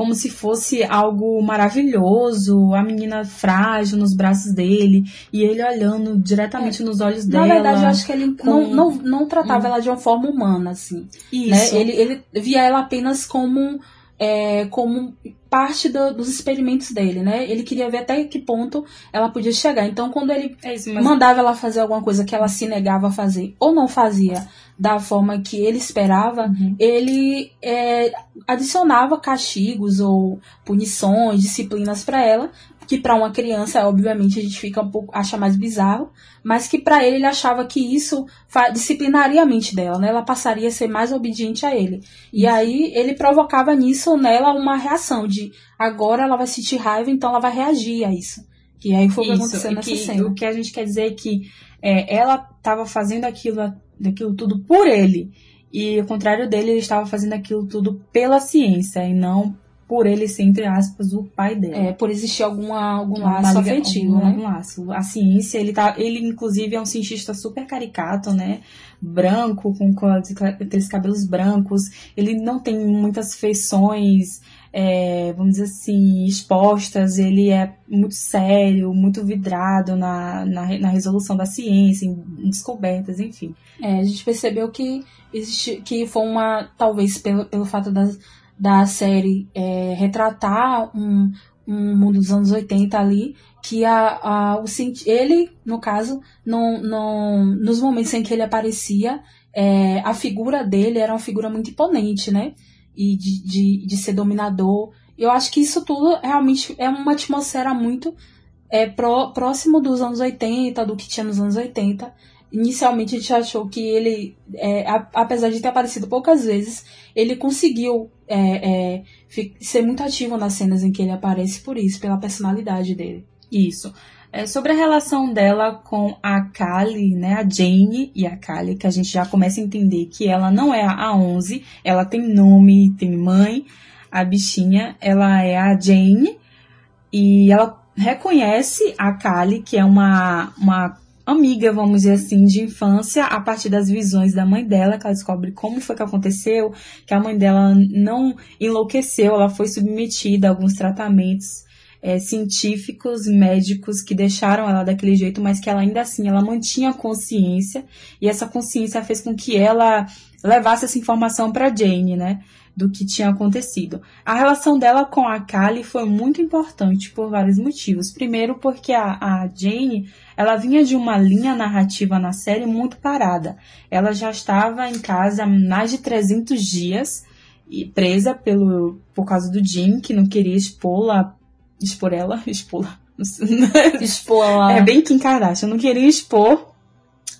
como se fosse algo maravilhoso, a menina frágil nos braços dele, e ele olhando diretamente é. nos olhos dela. Na verdade, eu acho que ele não, não, não tratava hum. ela de uma forma humana, assim. Isso. Né? Ele, ele via ela apenas como é, como parte do, dos experimentos dele, né? Ele queria ver até que ponto ela podia chegar. Então, quando ele é isso, mas... mandava ela fazer alguma coisa que ela se negava a fazer ou não fazia da forma que ele esperava, uhum. ele é, adicionava castigos ou punições, disciplinas para ela, que para uma criança, obviamente, a gente fica um pouco acha mais bizarro, mas que para ele ele achava que isso disciplinaria a mente dela, né? Ela passaria a ser mais obediente a ele. E aí ele provocava nisso nela uma reação de agora ela vai sentir raiva, então ela vai reagir a isso. E aí foi o que aconteceu nessa que, cena. O que a gente quer dizer é que é, ela estava fazendo aquilo, aquilo tudo por ele. E ao contrário dele, ele estava fazendo aquilo tudo pela ciência e não por ele ser, entre aspas, o pai dela. É, por existir alguma, algum laço liga, afetivo, algum, né? Algum laço. A ciência, ele tá, ele inclusive é um cientista super caricato, né? Branco, com, com aqueles cabelos brancos. Ele não tem muitas feições, é, vamos dizer assim, expostas. Ele é muito sério, muito vidrado na, na, na resolução da ciência, em, em descobertas, enfim. É, a gente percebeu que existe, que foi uma, talvez pelo, pelo fato das da série é, retratar um, um mundo dos anos 80 ali, que a, a, o, ele, no caso, não, não, nos momentos em que ele aparecia, é, a figura dele era uma figura muito imponente, né? E de, de, de ser dominador. eu acho que isso tudo realmente é uma atmosfera muito é, pró, próximo dos anos 80, do que tinha nos anos 80. Inicialmente a gente achou que ele, é, apesar de ter aparecido poucas vezes, ele conseguiu é, é ser muito ativo nas cenas em que ele aparece por isso, pela personalidade dele. Isso. É, sobre a relação dela com a Kali, né, a Jane e a Kali, que a gente já começa a entender que ela não é a 11, ela tem nome, tem mãe, a bichinha, ela é a Jane, e ela reconhece a Kali, que é uma, uma amiga, vamos dizer assim, de infância, a partir das visões da mãe dela, que ela descobre como foi que aconteceu, que a mãe dela não enlouqueceu, ela foi submetida a alguns tratamentos é, científicos, médicos que deixaram ela daquele jeito, mas que ela ainda assim ela mantinha consciência e essa consciência fez com que ela levasse essa informação para Jane, né? Do que tinha acontecido. A relação dela com a Kali foi muito importante por vários motivos. Primeiro, porque a, a Jane ela vinha de uma linha narrativa na série muito parada. Ela já estava em casa há mais de 300 dias e presa pelo, por causa do Jim, que não queria expô-la expor ela, expor. expor ela. É bem Kim Kardashian. Eu não queria expor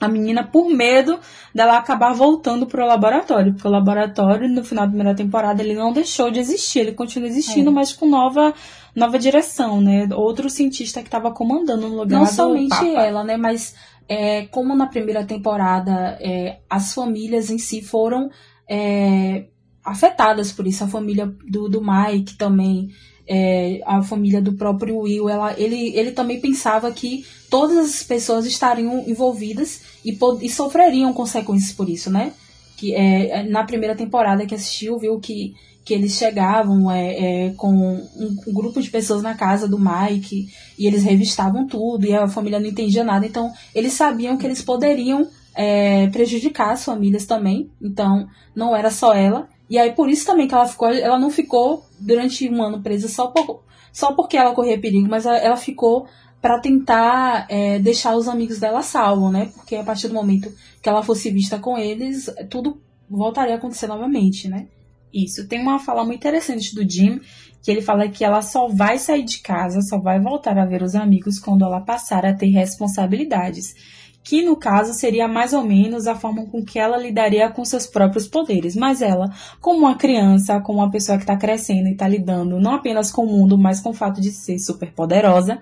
a menina por medo dela acabar voltando pro laboratório. Porque o laboratório, no final da primeira temporada, ele não deixou de existir. Ele continua existindo, é. mas com nova, nova direção, né? Outro cientista que estava comandando no lugar Não somente Papa. ela, né? Mas é, como na primeira temporada é, as famílias em si foram é, afetadas por isso. A família do, do Mike também é, a família do próprio Will, ela, ele, ele também pensava que todas as pessoas estariam envolvidas e, e sofreriam consequências por isso, né? Que é, na primeira temporada que assistiu, viu que, que eles chegavam é, é, com um, um, grupo de pessoas na casa do Mike e eles revistavam tudo e a família não entendia nada, então eles sabiam que eles poderiam é, prejudicar as famílias também, então não era só ela. E aí por isso também que ela ficou, ela não ficou durante um ano presa só, por, só porque ela corria perigo, mas ela, ela ficou para tentar é, deixar os amigos dela salvo, né? Porque a partir do momento que ela fosse vista com eles, tudo voltaria a acontecer novamente, né? Isso. Tem uma fala muito interessante do Jim, que ele fala que ela só vai sair de casa, só vai voltar a ver os amigos quando ela passar a ter responsabilidades que no caso seria mais ou menos a forma com que ela lidaria com seus próprios poderes. Mas ela, como uma criança, como uma pessoa que está crescendo e está lidando não apenas com o mundo, mas com o fato de ser super poderosa,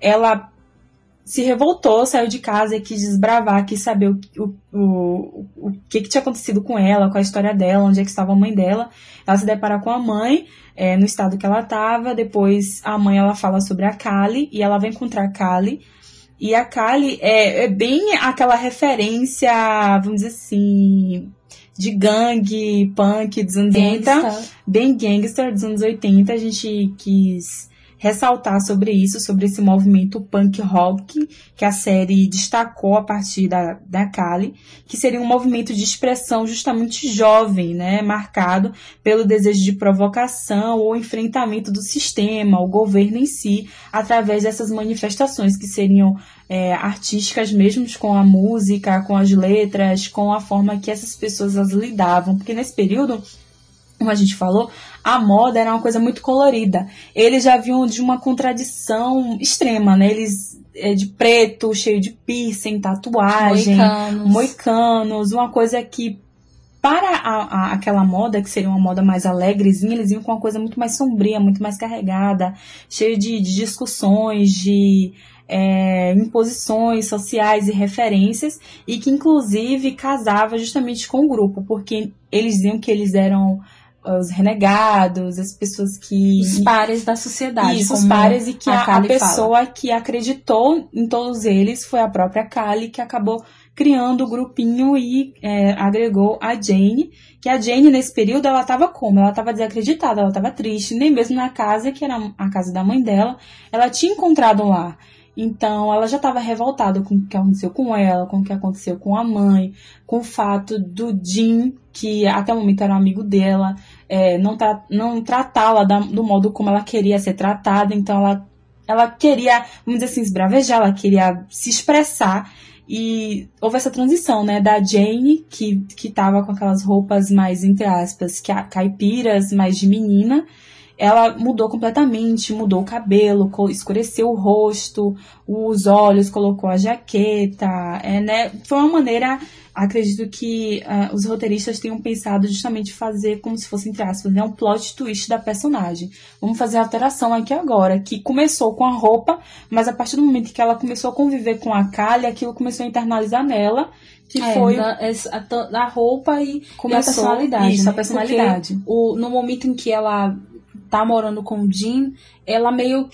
ela se revoltou, saiu de casa e quis desbravar, quis saber o, o, o, o que, que tinha acontecido com ela, com a história dela, onde é que estava a mãe dela. Ela se depara com a mãe, é, no estado que ela estava. Depois a mãe ela fala sobre a Kali e ela vai encontrar a Kali e a Kali é, é bem aquela referência, vamos dizer assim, de gangue, punk dos anos 80, bem gangster dos anos 80. A gente quis ressaltar sobre isso, sobre esse movimento punk rock que a série destacou a partir da, da Kali, que seria um movimento de expressão justamente jovem, né, marcado pelo desejo de provocação ou enfrentamento do sistema, o governo em si, através dessas manifestações que seriam é, artísticas mesmo com a música, com as letras, com a forma que essas pessoas as lidavam, porque nesse período como a gente falou, a moda era uma coisa muito colorida. Eles já vinham de uma contradição extrema, né? Eles é, de preto, cheio de piercing, tatuagem, moicanos, moicanos uma coisa que para a, a, aquela moda, que seria uma moda mais alegrezinha, eles iam com uma coisa muito mais sombria, muito mais carregada, cheio de, de discussões, de é, imposições sociais e referências, e que inclusive casava justamente com o grupo, porque eles diziam que eles eram os renegados, as pessoas que. Os pares da sociedade. Isso, os pares, e que a, a, a pessoa fala. que acreditou em todos eles foi a própria Kali, que acabou criando o grupinho e é, agregou a Jane, que a Jane nesse período ela estava como? Ela estava desacreditada, ela estava triste, nem mesmo na casa, que era a casa da mãe dela, ela tinha encontrado lar. Então, ela já estava revoltada com o que aconteceu com ela, com o que aconteceu com a mãe, com o fato do Jim, que até o momento era um amigo dela, é, não, tra não tratá-la do modo como ela queria ser tratada. Então, ela, ela queria, vamos dizer assim, esbravejar, ela queria se expressar. E houve essa transição, né, da Jane, que, que tava com aquelas roupas mais, entre aspas, caipiras, mais de menina, ela mudou completamente, mudou o cabelo, escureceu o rosto, os olhos, colocou a jaqueta, é, né? Foi uma maneira, acredito que uh, os roteiristas tenham pensado justamente fazer como se fosse, entre aspas, né, um plot twist da personagem. Vamos fazer a alteração aqui agora, que começou com a roupa, mas a partir do momento que ela começou a conviver com a Kali, aquilo começou a internalizar nela, que é, foi da, a, a, roupa e, Começou, e a personalidade. Isso, né? a personalidade. O, no momento em que ela tá morando com o Jim, ela meio.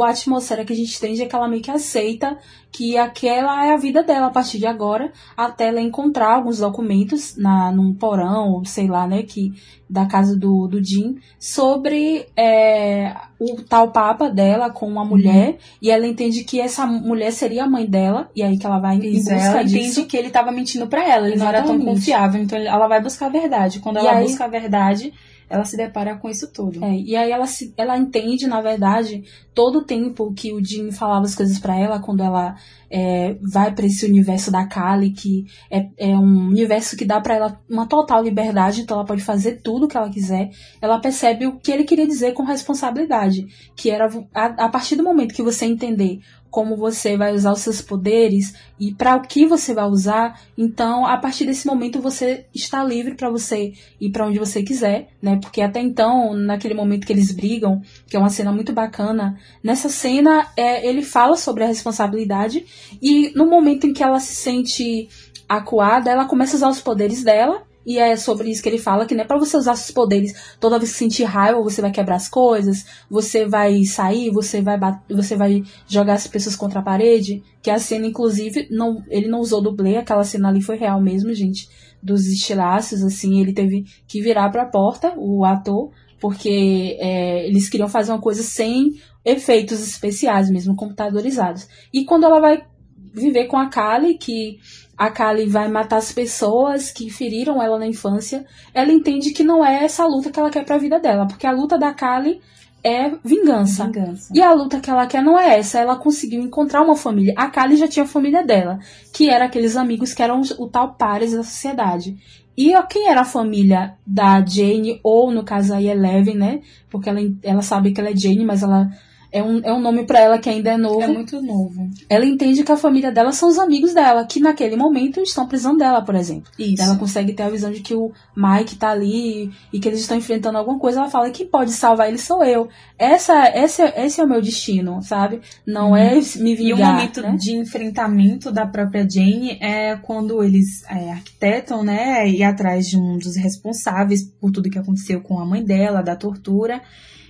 A atmosfera que a gente tem é que ela meio que aceita que aquela é a vida dela a partir de agora, até ela encontrar alguns documentos na, num porão, sei lá, né, que, da casa do, do Jim, sobre é, o tal papa dela com uma mulher, uhum. e ela entende que essa mulher seria a mãe dela, e aí que ela vai em busca ela disso. entende que ele estava mentindo para ela, ele Exatamente. não era tão confiável, então ela vai buscar a verdade. Quando ela aí, busca a verdade, ela se depara com isso tudo. É, e aí ela, se, ela entende, na verdade, todo o tempo que o Jim falava as coisas para ela, quando ela é, vai para esse universo da Kali, que é, é um universo que dá para ela uma total liberdade, então ela pode fazer tudo o que ela quiser. Ela percebe o que ele queria dizer com responsabilidade, que era a, a partir do momento que você entender como você vai usar os seus poderes e para o que você vai usar. Então, a partir desse momento você está livre para você ir para onde você quiser, né? Porque até então, naquele momento que eles brigam, que é uma cena muito bacana, nessa cena é, ele fala sobre a responsabilidade e no momento em que ela se sente acuada, ela começa a usar os poderes dela e é sobre isso que ele fala, que não é pra você usar seus poderes toda vez que sentir raiva, você vai quebrar as coisas, você vai sair, você vai você vai jogar as pessoas contra a parede. Que a cena, inclusive, não, ele não usou dublê, aquela cena ali foi real mesmo, gente. Dos estilhaços, assim, ele teve que virar pra porta, o ator, porque é, eles queriam fazer uma coisa sem efeitos especiais mesmo, computadorizados. E quando ela vai viver com a Kali, que a Kali vai matar as pessoas que feriram ela na infância, ela entende que não é essa luta que ela quer para a vida dela, porque a luta da Kali é vingança. vingança. E a luta que ela quer não é essa, ela conseguiu encontrar uma família. A Kali já tinha a família dela, que era aqueles amigos que eram o tal pares da sociedade. E quem era a família da Jane, ou no caso aí Eleven, né? Porque ela, ela sabe que ela é Jane, mas ela é um, é um nome para ela que ainda é novo. É muito novo. Ela entende que a família dela são os amigos dela, que naquele momento estão precisando dela, por exemplo. Isso. Ela consegue ter a visão de que o Mike tá ali e que eles estão enfrentando alguma coisa. Ela fala: quem pode salvar ele sou eu. Essa, esse, esse é o meu destino, sabe? Não é uhum. é me vingar. E o momento né? de enfrentamento da própria Jane é quando eles é, arquitetam, né? E atrás de um dos responsáveis por tudo que aconteceu com a mãe dela, da tortura.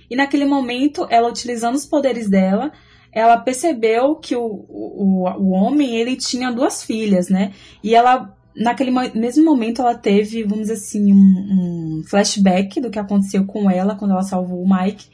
E naquele momento, ela utilizando os poderes dela, ela percebeu que o, o, o homem, ele tinha duas filhas, né? E ela, naquele mesmo momento, ela teve, vamos dizer assim, um, um flashback do que aconteceu com ela quando ela salvou o Mike.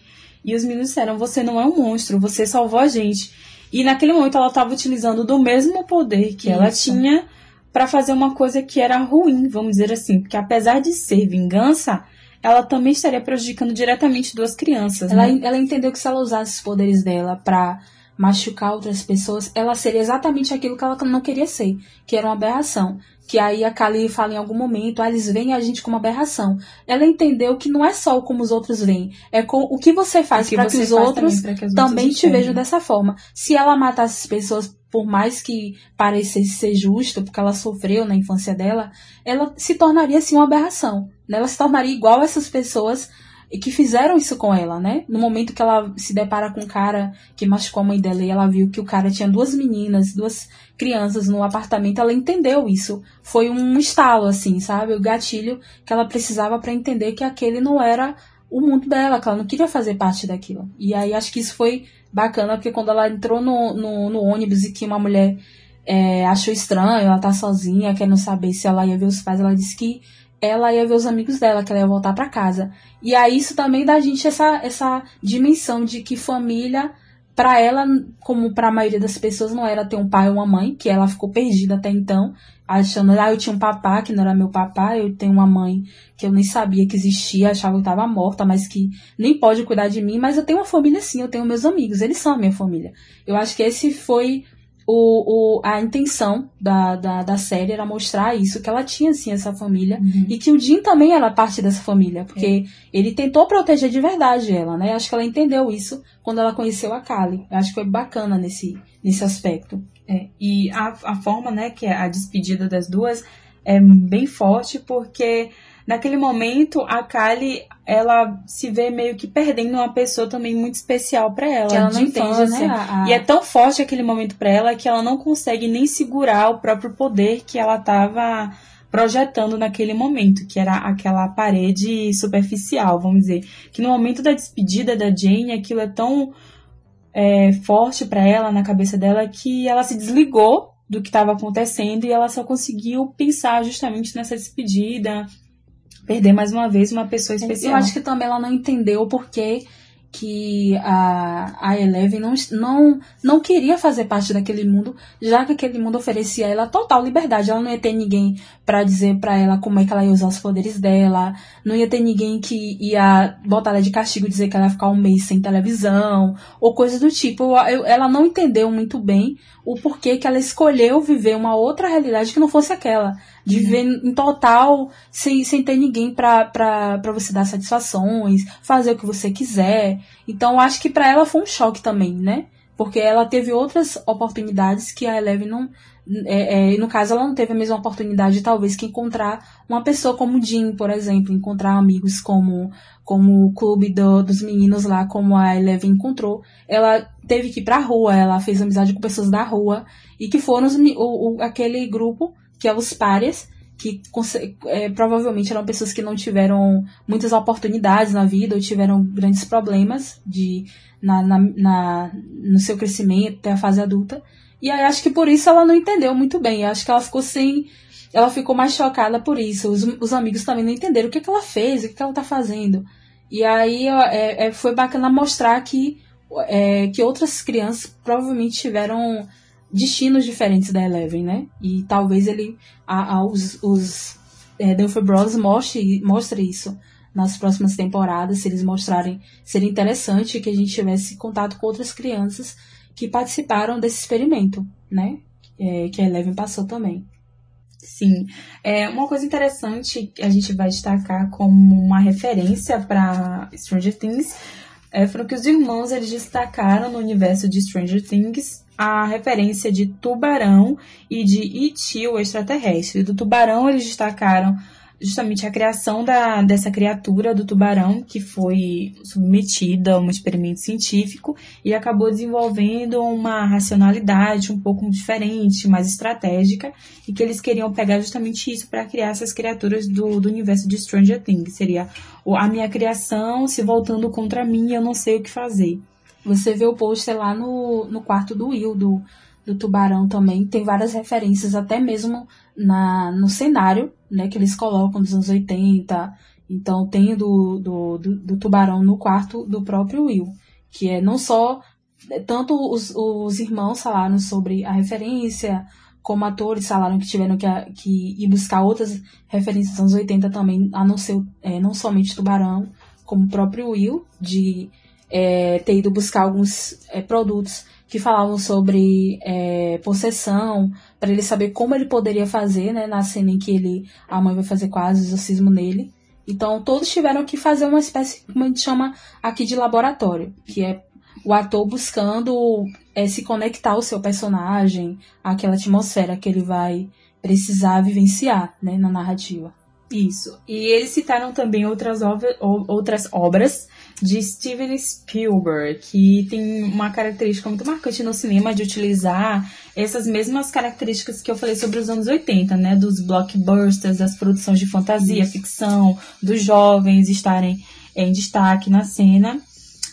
E os meninos disseram, você não é um monstro, você salvou a gente. E naquele momento ela estava utilizando do mesmo poder que Isso. ela tinha para fazer uma coisa que era ruim, vamos dizer assim. Porque apesar de ser vingança, ela também estaria prejudicando diretamente duas crianças. Ela, né? ela entendeu que se ela usasse os poderes dela para machucar outras pessoas, ela seria exatamente aquilo que ela não queria ser, que era uma aberração. Que aí a Kali fala em algum momento, ah, eles veem a gente como aberração. Ela entendeu que não é só como os outros veem, é com o que você faz para que, os outros também, que também te vejam dessa forma. Se ela matasse as pessoas por mais que parecesse ser justo, porque ela sofreu na infância dela, ela se tornaria assim uma aberração. Né? Ela se tornaria igual a essas pessoas que fizeram isso com ela, né? No momento que ela se depara com um cara que machucou a mãe dela e ela viu que o cara tinha duas meninas, duas crianças no apartamento, ela entendeu isso. Foi um estalo, assim, sabe? O gatilho que ela precisava para entender que aquele não era o mundo dela, que ela não queria fazer parte daquilo. E aí acho que isso foi bacana, porque quando ela entrou no, no, no ônibus e que uma mulher é, achou estranho, ela tá sozinha, quer não saber se ela ia ver os pais, ela disse que ela ia ver os amigos dela, que ela ia voltar para casa. E aí isso também dá a gente essa, essa dimensão de que família, para ela, como para a maioria das pessoas, não era ter um pai ou uma mãe, que ela ficou perdida até então achando, ah, eu tinha um papá que não era meu papá, eu tenho uma mãe que eu nem sabia que existia, achava que estava morta, mas que nem pode cuidar de mim, mas eu tenho uma família sim, eu tenho meus amigos, eles são a minha família. Eu acho que esse foi o, o, a intenção da, da, da, série era mostrar isso, que ela tinha, assim, essa família. Uhum. E que o Jim também era parte dessa família. Porque é. ele tentou proteger de verdade ela, né? Acho que ela entendeu isso quando ela conheceu a Kali. Acho que foi bacana nesse, nesse aspecto. É. E a, a forma, né, que é a despedida das duas é bem forte, porque naquele momento a Kali ela se vê meio que perdendo uma pessoa também muito especial para ela, que ela não entende, né? A... E é tão forte aquele momento para ela que ela não consegue nem segurar o próprio poder que ela tava projetando naquele momento, que era aquela parede superficial, vamos dizer. Que no momento da despedida da Jane, aquilo é tão é, forte para ela, na cabeça dela, que ela se desligou do que estava acontecendo e ela só conseguiu pensar justamente nessa despedida, perder mais uma vez uma pessoa especial. Eu acho que também ela não entendeu o porquê que a, a Eleven não, não, não queria fazer parte daquele mundo, já que aquele mundo oferecia a ela total liberdade. Ela não ia ter ninguém para dizer para ela como é que ela ia usar os poderes dela, não ia ter ninguém que ia botar ela de castigo, dizer que ela ia ficar um mês sem televisão, ou coisa do tipo. Eu, ela não entendeu muito bem o porquê que ela escolheu viver uma outra realidade que não fosse aquela de viver em total sem, sem ter ninguém para você dar satisfações, fazer o que você quiser. Então acho que para ela foi um choque também, né? Porque ela teve outras oportunidades que a Eleven não. É, é, no caso, ela não teve a mesma oportunidade, talvez, que encontrar uma pessoa como o Jim, por exemplo, encontrar amigos como, como o clube do, dos meninos lá, como a Eleven encontrou. Ela teve que ir pra rua, ela fez amizade com pessoas da rua, e que foram os, o, o, aquele grupo que é os pares, que é, provavelmente eram pessoas que não tiveram muitas oportunidades na vida ou tiveram grandes problemas de, na, na, na, no seu crescimento até a fase adulta. E aí acho que por isso ela não entendeu muito bem. Acho que ela ficou sem. Ela ficou mais chocada por isso. Os, os amigos também não entenderam o que, que ela fez, o que, que ela tá fazendo. E aí é, é, foi bacana mostrar que, é, que outras crianças provavelmente tiveram destinos diferentes da Eleven, né? E talvez ele, a, a, os, os é, Duffer Bros mostre, mostre isso nas próximas temporadas, se eles mostrarem, seria interessante que a gente tivesse contato com outras crianças que participaram desse experimento, né? É, que a Eleven passou também. Sim. É, uma coisa interessante que a gente vai destacar como uma referência para Stranger Things é, foram que os irmãos eles destacaram no universo de Stranger Things a referência de tubarão e de E.T., o extraterrestre. Do tubarão, eles destacaram justamente a criação da, dessa criatura do tubarão, que foi submetida a um experimento científico e acabou desenvolvendo uma racionalidade um pouco diferente, mais estratégica, e que eles queriam pegar justamente isso para criar essas criaturas do, do universo de Stranger Things. Seria a minha criação se voltando contra mim, eu não sei o que fazer. Você vê o pôster lá no, no quarto do Will, do, do Tubarão também. Tem várias referências, até mesmo na, no cenário, né, que eles colocam dos anos 80. Então tem do, do, do, do Tubarão no quarto do próprio Will. Que é não só. É, tanto os, os irmãos falaram sobre a referência, como atores falaram que tiveram que, que ir buscar outras referências dos anos 80 também, a não ser é, não somente Tubarão, como o próprio Will, de é, ter ido buscar alguns é, produtos que falavam sobre é, possessão, para ele saber como ele poderia fazer, né, na cena em que ele, a mãe vai fazer quase o exorcismo nele. Então, todos tiveram que fazer uma espécie, como a gente chama aqui de laboratório, que é o ator buscando é, se conectar ao seu personagem, àquela atmosfera que ele vai precisar vivenciar né, na narrativa. Isso. E eles citaram também outras, outras obras de Steven Spielberg, que tem uma característica muito marcante no cinema de utilizar essas mesmas características que eu falei sobre os anos 80, né? Dos blockbusters, das produções de fantasia, Isso. ficção, dos jovens estarem em destaque na cena.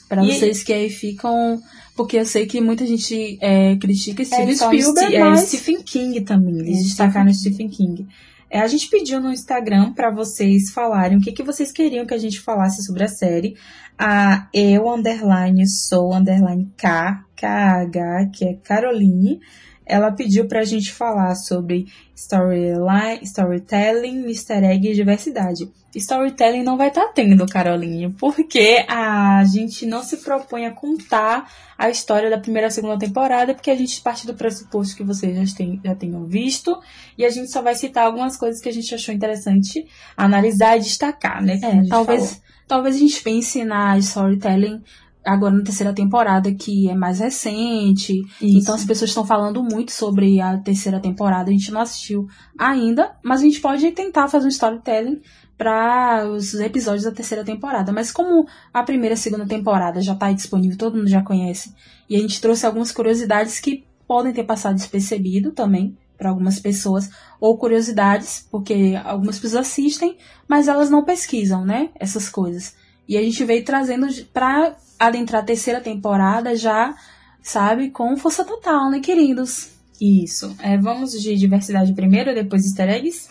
Para vocês que aí ficam. Porque eu sei que muita gente é, critica Steven é, Spielberg, é, mas... Stephen King também. Eles é, destacaram Stephen King. É, a gente pediu no Instagram para vocês falarem o que, que vocês queriam que a gente falasse sobre a série. A eu, underline, sou, underline, K, KH, que é Caroline. Ela pediu pra gente falar sobre storyline, storytelling, easter egg e diversidade. Storytelling não vai estar tá tendo, Carolinha, porque a gente não se propõe a contar a história da primeira e segunda temporada, porque a gente parte do pressuposto que vocês já, tem, já tenham visto, e a gente só vai citar algumas coisas que a gente achou interessante analisar e destacar, né? É, talvez, talvez a gente pense na storytelling agora na terceira temporada, que é mais recente. Isso. Então as pessoas estão falando muito sobre a terceira temporada. A gente não assistiu ainda, mas a gente pode tentar fazer um storytelling para os episódios da terceira temporada. Mas como a primeira e a segunda temporada já está disponível, todo mundo já conhece, e a gente trouxe algumas curiosidades que podem ter passado despercebido também para algumas pessoas, ou curiosidades, porque algumas pessoas assistem, mas elas não pesquisam, né, essas coisas. E a gente veio trazendo para adentrar a terceira temporada já, sabe, com força total, né, queridos? Isso. É, vamos de diversidade primeiro, depois easter eggs?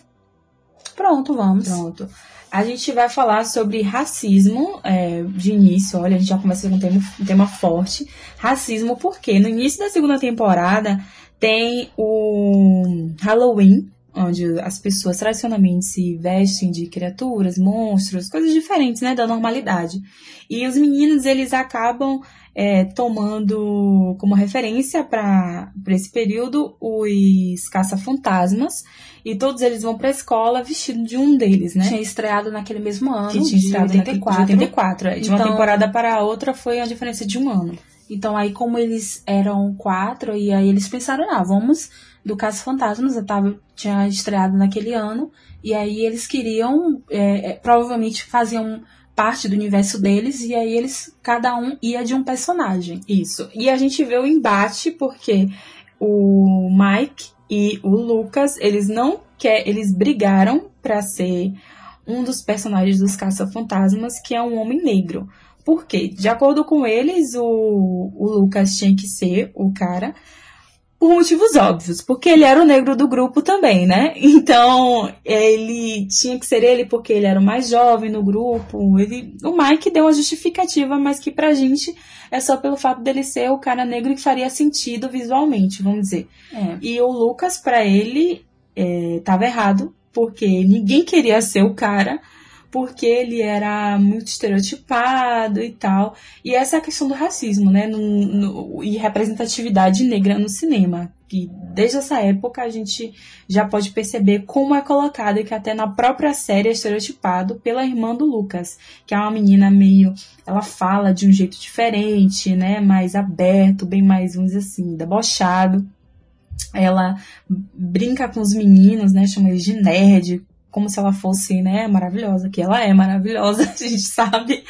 Pronto, vamos. Pronto. A gente vai falar sobre racismo é, de início. Olha, a gente já começa com um tema, um tema forte. Racismo, porque no início da segunda temporada tem o Halloween, onde as pessoas tradicionalmente se vestem de criaturas, monstros, coisas diferentes, né, da normalidade. E os meninos, eles acabam é, tomando como referência para esse período os caça-fantasmas, e todos eles vão para a escola vestido de um deles, né? Tinha estreado naquele mesmo ano, que tinha estreado de 84. De 84, é. De então, uma temporada para a outra foi a diferença de um ano. Então aí como eles eram quatro, e aí eles pensaram, ah, vamos do Caso Fantasmas, eu tava, tinha estreado naquele ano, e aí eles queriam, é, é, provavelmente faziam parte do universo deles, e aí eles, cada um ia de um personagem. Isso. E a gente vê o embate, porque o Mike e o Lucas, eles não quer, eles brigaram para ser um dos personagens dos Caça-Fantasmas, que é um homem negro. Por quê? De acordo com eles, o, o Lucas tinha que ser o cara por motivos óbvios, porque ele era o negro do grupo também, né? Então, ele tinha que ser ele porque ele era o mais jovem no grupo. Ele, o Mike deu uma justificativa, mas que pra gente é só pelo fato dele ser o cara negro que faria sentido visualmente, vamos dizer. É. E o Lucas, para ele, é, tava errado, porque ninguém queria ser o cara porque ele era muito estereotipado e tal. E essa é a questão do racismo, né? No, no, e representatividade negra no cinema. Que desde essa época a gente já pode perceber como é colocado e que até na própria série é estereotipado pela irmã do Lucas, que é uma menina meio. Ela fala de um jeito diferente, né? Mais aberto, bem mais, vamos dizer assim, debochado ela brinca com os meninos, né? Chama eles de nerd, como se ela fosse, né, maravilhosa, que ela é maravilhosa, a gente sabe.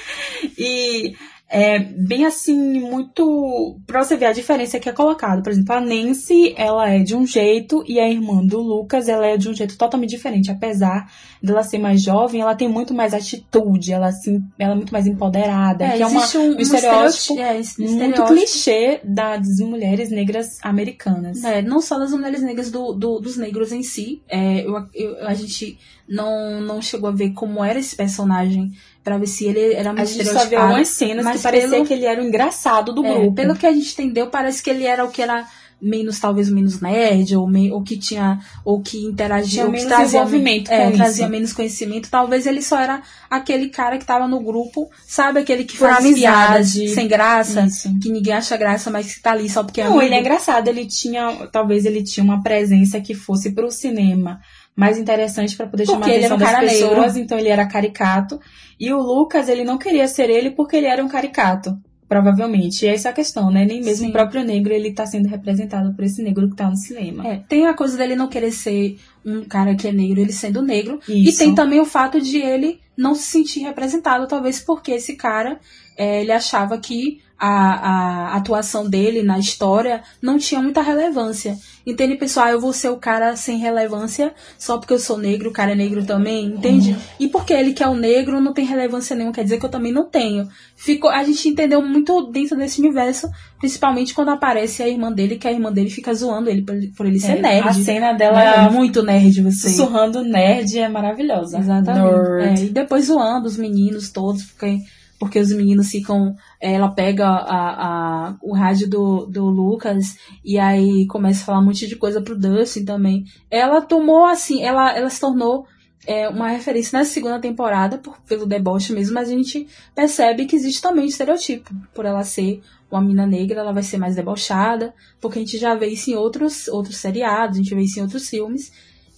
E é bem assim, muito. Pra você ver a diferença que é colocado. Por exemplo, a Nancy, ela é de um jeito e a irmã do Lucas, ela é de um jeito totalmente diferente. Apesar dela ser mais jovem, ela tem muito mais atitude, ela, assim, ela é muito mais empoderada. É, que é uma, um, um estereótipo, é, muito clichê das mulheres negras americanas. É, não só das mulheres negras, do, do dos negros em si. É, eu, eu, a gente não, não chegou a ver como era esse personagem para ver se ele era muito A gente só viu algumas cenas mas que parecia pelo, que ele era o engraçado do é, grupo. Pelo que a gente entendeu, parece que ele era o que era menos talvez menos nerd ou, me, ou que tinha ou que interagia ou que trazia, envolvimento é, trazia menos conhecimento. Talvez ele só era aquele cara que tava no grupo sabe aquele que faz piadas sem graça Isso. que ninguém acha graça mas que tá ali só porque é não é ele é engraçado ele tinha talvez ele tinha uma presença que fosse pro cinema mais interessante para poder porque chamar a atenção das pessoas, negro. então ele era caricato. E o Lucas, ele não queria ser ele porque ele era um caricato, provavelmente. E essa é a questão, né? Nem mesmo Sim. o próprio negro ele tá sendo representado por esse negro que tá no cinema. É, tem a coisa dele não querer ser um cara que é negro, ele sendo negro. Isso. E tem também o fato de ele não se sentir representado, talvez porque esse cara, é, ele achava que a, a atuação dele na história não tinha muita relevância. Entende, pessoal? Ah, eu vou ser o cara sem relevância só porque eu sou negro, o cara é negro também, entende? Uhum. E porque ele que é o negro não tem relevância nenhuma, quer dizer que eu também não tenho. Ficou, a gente entendeu muito dentro desse universo, principalmente quando aparece a irmã dele, que a irmã dele fica zoando ele por, por ele ser é, nerd. A cena dela é muito nerd, você. Sussurrando nerd é maravilhosa. Exatamente. É, e depois zoando os meninos todos, fiquei porque os meninos ficam. Ela pega a, a, o rádio do, do Lucas e aí começa a falar um monte de coisa pro Dustin também. Ela tomou assim, ela, ela se tornou é, uma referência na segunda temporada, por, pelo deboche mesmo, mas a gente percebe que existe também um estereotipo. Por ela ser uma mina negra, ela vai ser mais debochada, porque a gente já vê isso em outros, outros seriados, a gente vê isso em outros filmes.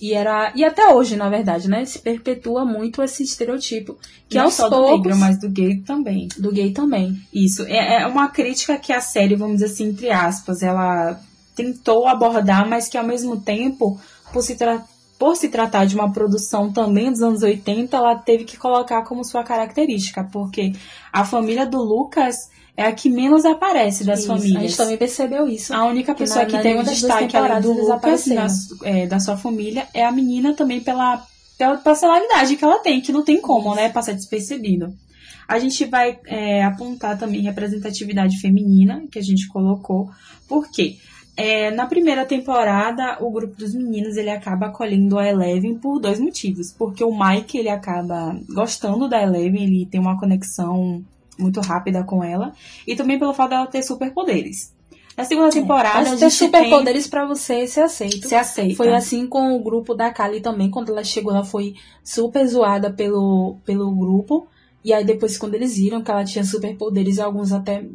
E era. E até hoje, na verdade, né? Se perpetua muito esse estereotipo. Que Não aos só poucos. do negro, mas do gay também. Do gay também. Isso. É, é uma crítica que a série, vamos dizer assim, entre aspas, ela tentou abordar, mas que ao mesmo tempo, por se, tra por se tratar de uma produção também dos anos 80, ela teve que colocar como sua característica, porque a família do Lucas é a que menos aparece das Isso, famílias. A gente também percebeu isso. A única Que pessoa na- que na tem um destaque além do Lucas na é, da sua família é a menina também pela, pela personalidade que ela tem, que não tem como, né, passar despercebido. A gente vai é, apontar também representatividade feminina, que a gente colocou. Por quê? É, na primeira temporada, o grupo dos meninos ele acaba acolhendo a Eleven por dois motivos. Porque o Mike ele acaba gostando da Eleven, ele tem uma conexão muito rápida com ela. E também pelo fato dela ter superpoderes. Na segunda temporada, a Mas ter superpoderes pra você ser aceito. tem... se aceita. Foi assim com o grupo da Kali também. Quando ela chegou, ela foi super zoada pelo, pelo grupo. E aí depois, quando eles viram que ela tinha superpoderes, alguns até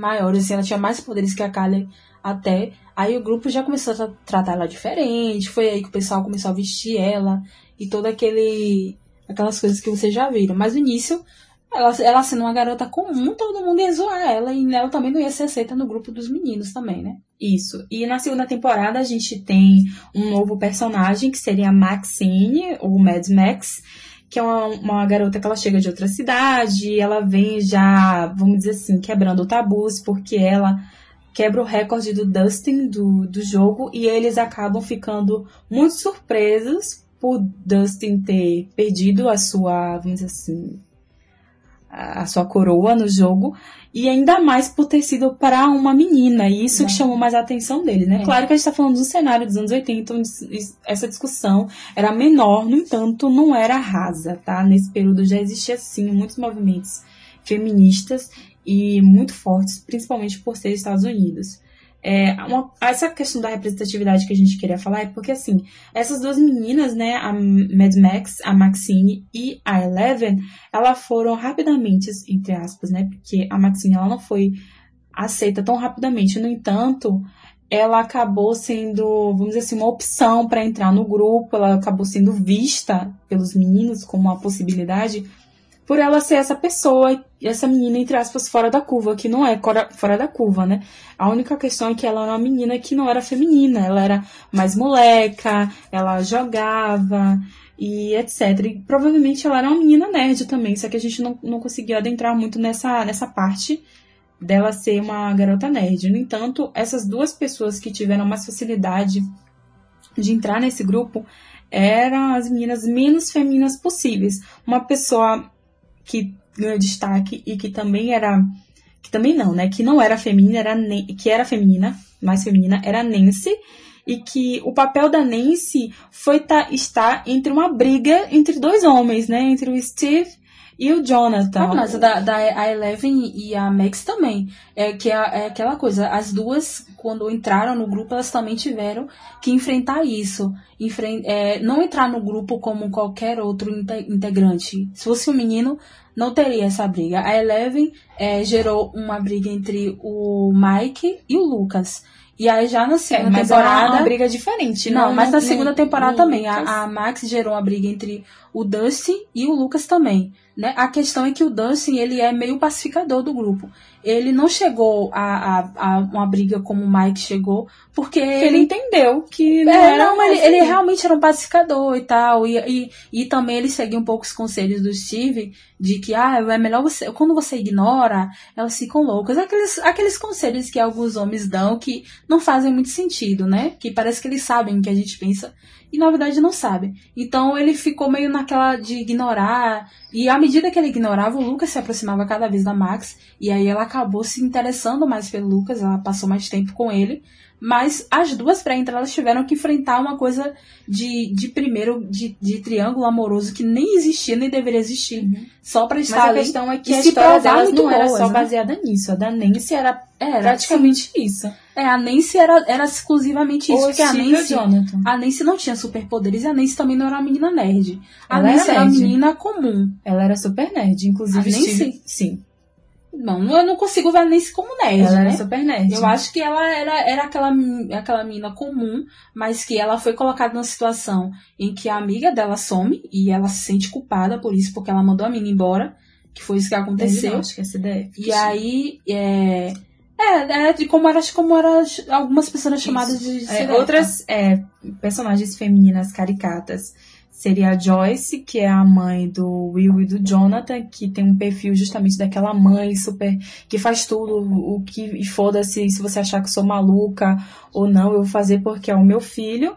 maiores, assim, ela tinha mais poderes que a Kali até. Aí o grupo já começou a tra- tratar ela diferente. Foi aí que o pessoal começou a vestir ela. E todo aquele... Aquelas coisas que vocês já viram. Mas no início, ela, ela sendo uma garota comum, todo mundo ia zoar ela. E ela também não ia ser aceita no grupo dos meninos também, né? Isso. E na segunda temporada a gente tem um novo personagem que seria a Maxine, ou Mad Max, que é uma, uma garota que ela chega de outra cidade, ela vem já, vamos dizer assim, quebrando tabus, porque ela quebra o recorde do Dustin do, do jogo e eles acabam ficando muito surpresos por Dustin ter perdido a sua, vamos dizer assim, a sua coroa no jogo e ainda mais por ter sido para uma menina, e isso que Né. chamou mais a atenção dele, né? É. Claro que a gente tá falando do cenário dos anos 80, onde essa discussão era menor, no entanto, não era rasa, tá? Nesse período já existia, sim, muitos movimentos feministas e muito fortes, principalmente por ser Estados Unidos. É, uma- essa questão da representatividade que a gente queria falar é porque, assim, essas duas meninas, né, a Mad Max, a Maxine e a Eleven, elas foram rapidamente, entre aspas, né, porque a Maxine, ela não foi aceita tão rapidamente. No entanto, ela acabou sendo, vamos dizer assim, uma opção para entrar no grupo, ela acabou sendo vista pelos meninos como uma possibilidade por ela ser essa pessoa, essa menina, entre aspas, fora da curva, que não é fora da curva, né? A única questão é que ela era uma menina que não era feminina, ela era mais moleca, ela jogava e etc. E provavelmente ela era uma menina nerd também, só que a gente não, não conseguiu adentrar muito nessa, nessa parte dela ser uma garota nerd. No entanto, essas duas pessoas que tiveram mais facilidade de entrar nesse grupo eram as meninas menos femininas possíveis. Uma pessoa que ganhou destaque e que também era que também não, né, que não era feminina, era que era feminina, mais feminina, era Nancy e que o papel da Nancy foi tá, estar entre uma briga entre dois homens, né, entre o Steve e o Jonathan. Ah, mas a da, da a Eleven e a Max também. É que é, é aquela coisa, as duas, quando entraram no grupo, elas também tiveram que enfrentar isso. Enfren é, não entrar no grupo como qualquer outro inte- integrante. Se fosse um menino, não teria essa briga. A Eleven é, gerou uma briga entre o Mike e o Lucas. E aí já na É, segunda mas era temporada. uma briga diferente. Não, mas na nem- segunda temporada o também. A, a Max gerou uma briga entre o Dustin e o Lucas também. Né? A questão é que o Dustin ele é meio pacificador do grupo. Ele não chegou a, a, a uma briga como o Mike chegou, porque Porque ele entendeu que não é, era não, ele, ele realmente era um pacificador e tal. E, e, e também ele seguia um pouco os conselhos do Steve de que ah, é melhor você. Quando você ignora, elas ficam loucas. Aqueles, aqueles conselhos que alguns homens dão que não fazem muito sentido, né? Que parece que eles sabem o que a gente pensa e na verdade não sabem. Então ele ficou meio naquela de ignorar. E à medida que ele ignorava, o Lucas se aproximava cada vez da Max. E aí ela acabou se interessando mais pelo Lucas, ela passou mais tempo com ele. Mas as duas, para entrar, elas tiveram que enfrentar uma coisa de, de primeiro, de, de triângulo amoroso que nem existia, nem deveria existir. Uhum. Só para estar Mas ali. a questão é que a história delas não boas, era só né? baseada nisso. A da Nancy era, era praticamente sim. isso. É, a Nancy era, era exclusivamente isso. porque a Nancy, a Nancy não tinha superpoderes e a Nancy também não era uma menina nerd. A Ela Nancy era, era uma menina comum. Ela era super nerd, inclusive. A Nancy? Steve, sim. Não, eu não consigo ver Nancy como nerd, ela né? Era super nerd. Eu acho que ela era, era aquela, aquela mina comum, mas que ela foi colocada numa situação em que a amiga dela some e ela se sente culpada por isso, porque ela mandou a mina embora, que foi isso que aconteceu. Não, acho que essa ideia. E aí, é, é, é de como era, como era algumas pessoas chamadas de. É, outras é, personagens femininas caricatas seria a Joyce, que é a mãe do Will e do Jonathan, que tem um perfil justamente daquela mãe super que faz tudo o que foda-se se você achar que sou maluca ou não, eu vou fazer porque é o meu filho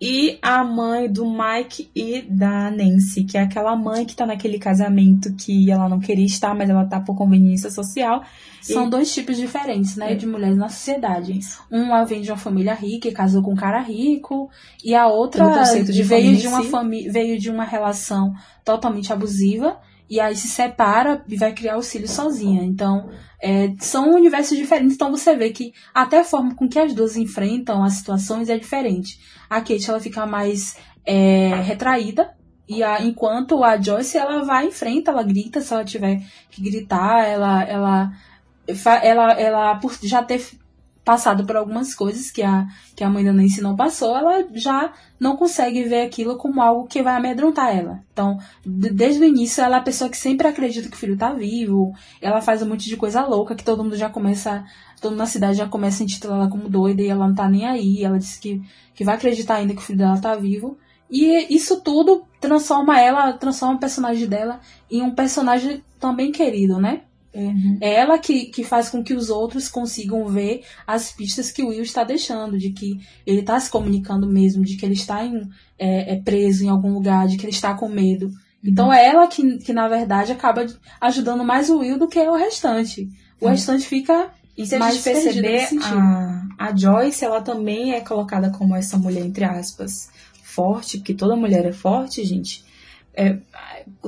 e a mãe do Mike e da Nancy, que é aquela mãe que tá naquele casamento que ela não queria estar, mas ela tá por conveniência social. São e... dois tipos diferentes, né, é. de mulheres na sociedade. Uma vem de uma família rica e casou com um cara rico, e a outra de veio de uma família, veio de uma relação totalmente abusiva e aí se separa e vai criar os filhos sozinha. Então, é, são universos diferentes, então você vê que até a forma com que as duas enfrentam as situações é diferente. A Kate, ela fica mais é, retraída, e a, enquanto a Joyce, ela vai em frente, ela grita se ela tiver que gritar, ela, ela, ela, ela por já ter passado por algumas coisas que a, que a mãe da Nancy não passou, ela já não consegue ver aquilo como algo que vai amedrontar ela. Então, desde o início, ela é a pessoa que sempre acredita que o filho tá vivo, ela faz um monte de coisa louca que todo mundo já começa, todo mundo na cidade já começa a intitular ela como doida e ela não tá nem aí, ela disse que, que vai acreditar ainda que o filho dela tá vivo. E isso tudo transforma ela, transforma o personagem dela em um personagem também querido, né? Uhum. É ela que, que faz com que os outros consigam ver as pistas que o Will está deixando, de que ele está se comunicando mesmo, de que ele está em, é, é preso em algum lugar, de que ele está com medo. Uhum. Então é ela que, que, na verdade, acaba ajudando mais o Will do que o restante. O uhum. restante fica. E se a gente perceber, a, a Joyce, ela também é colocada como essa mulher, entre aspas, forte, porque toda mulher é forte, gente é,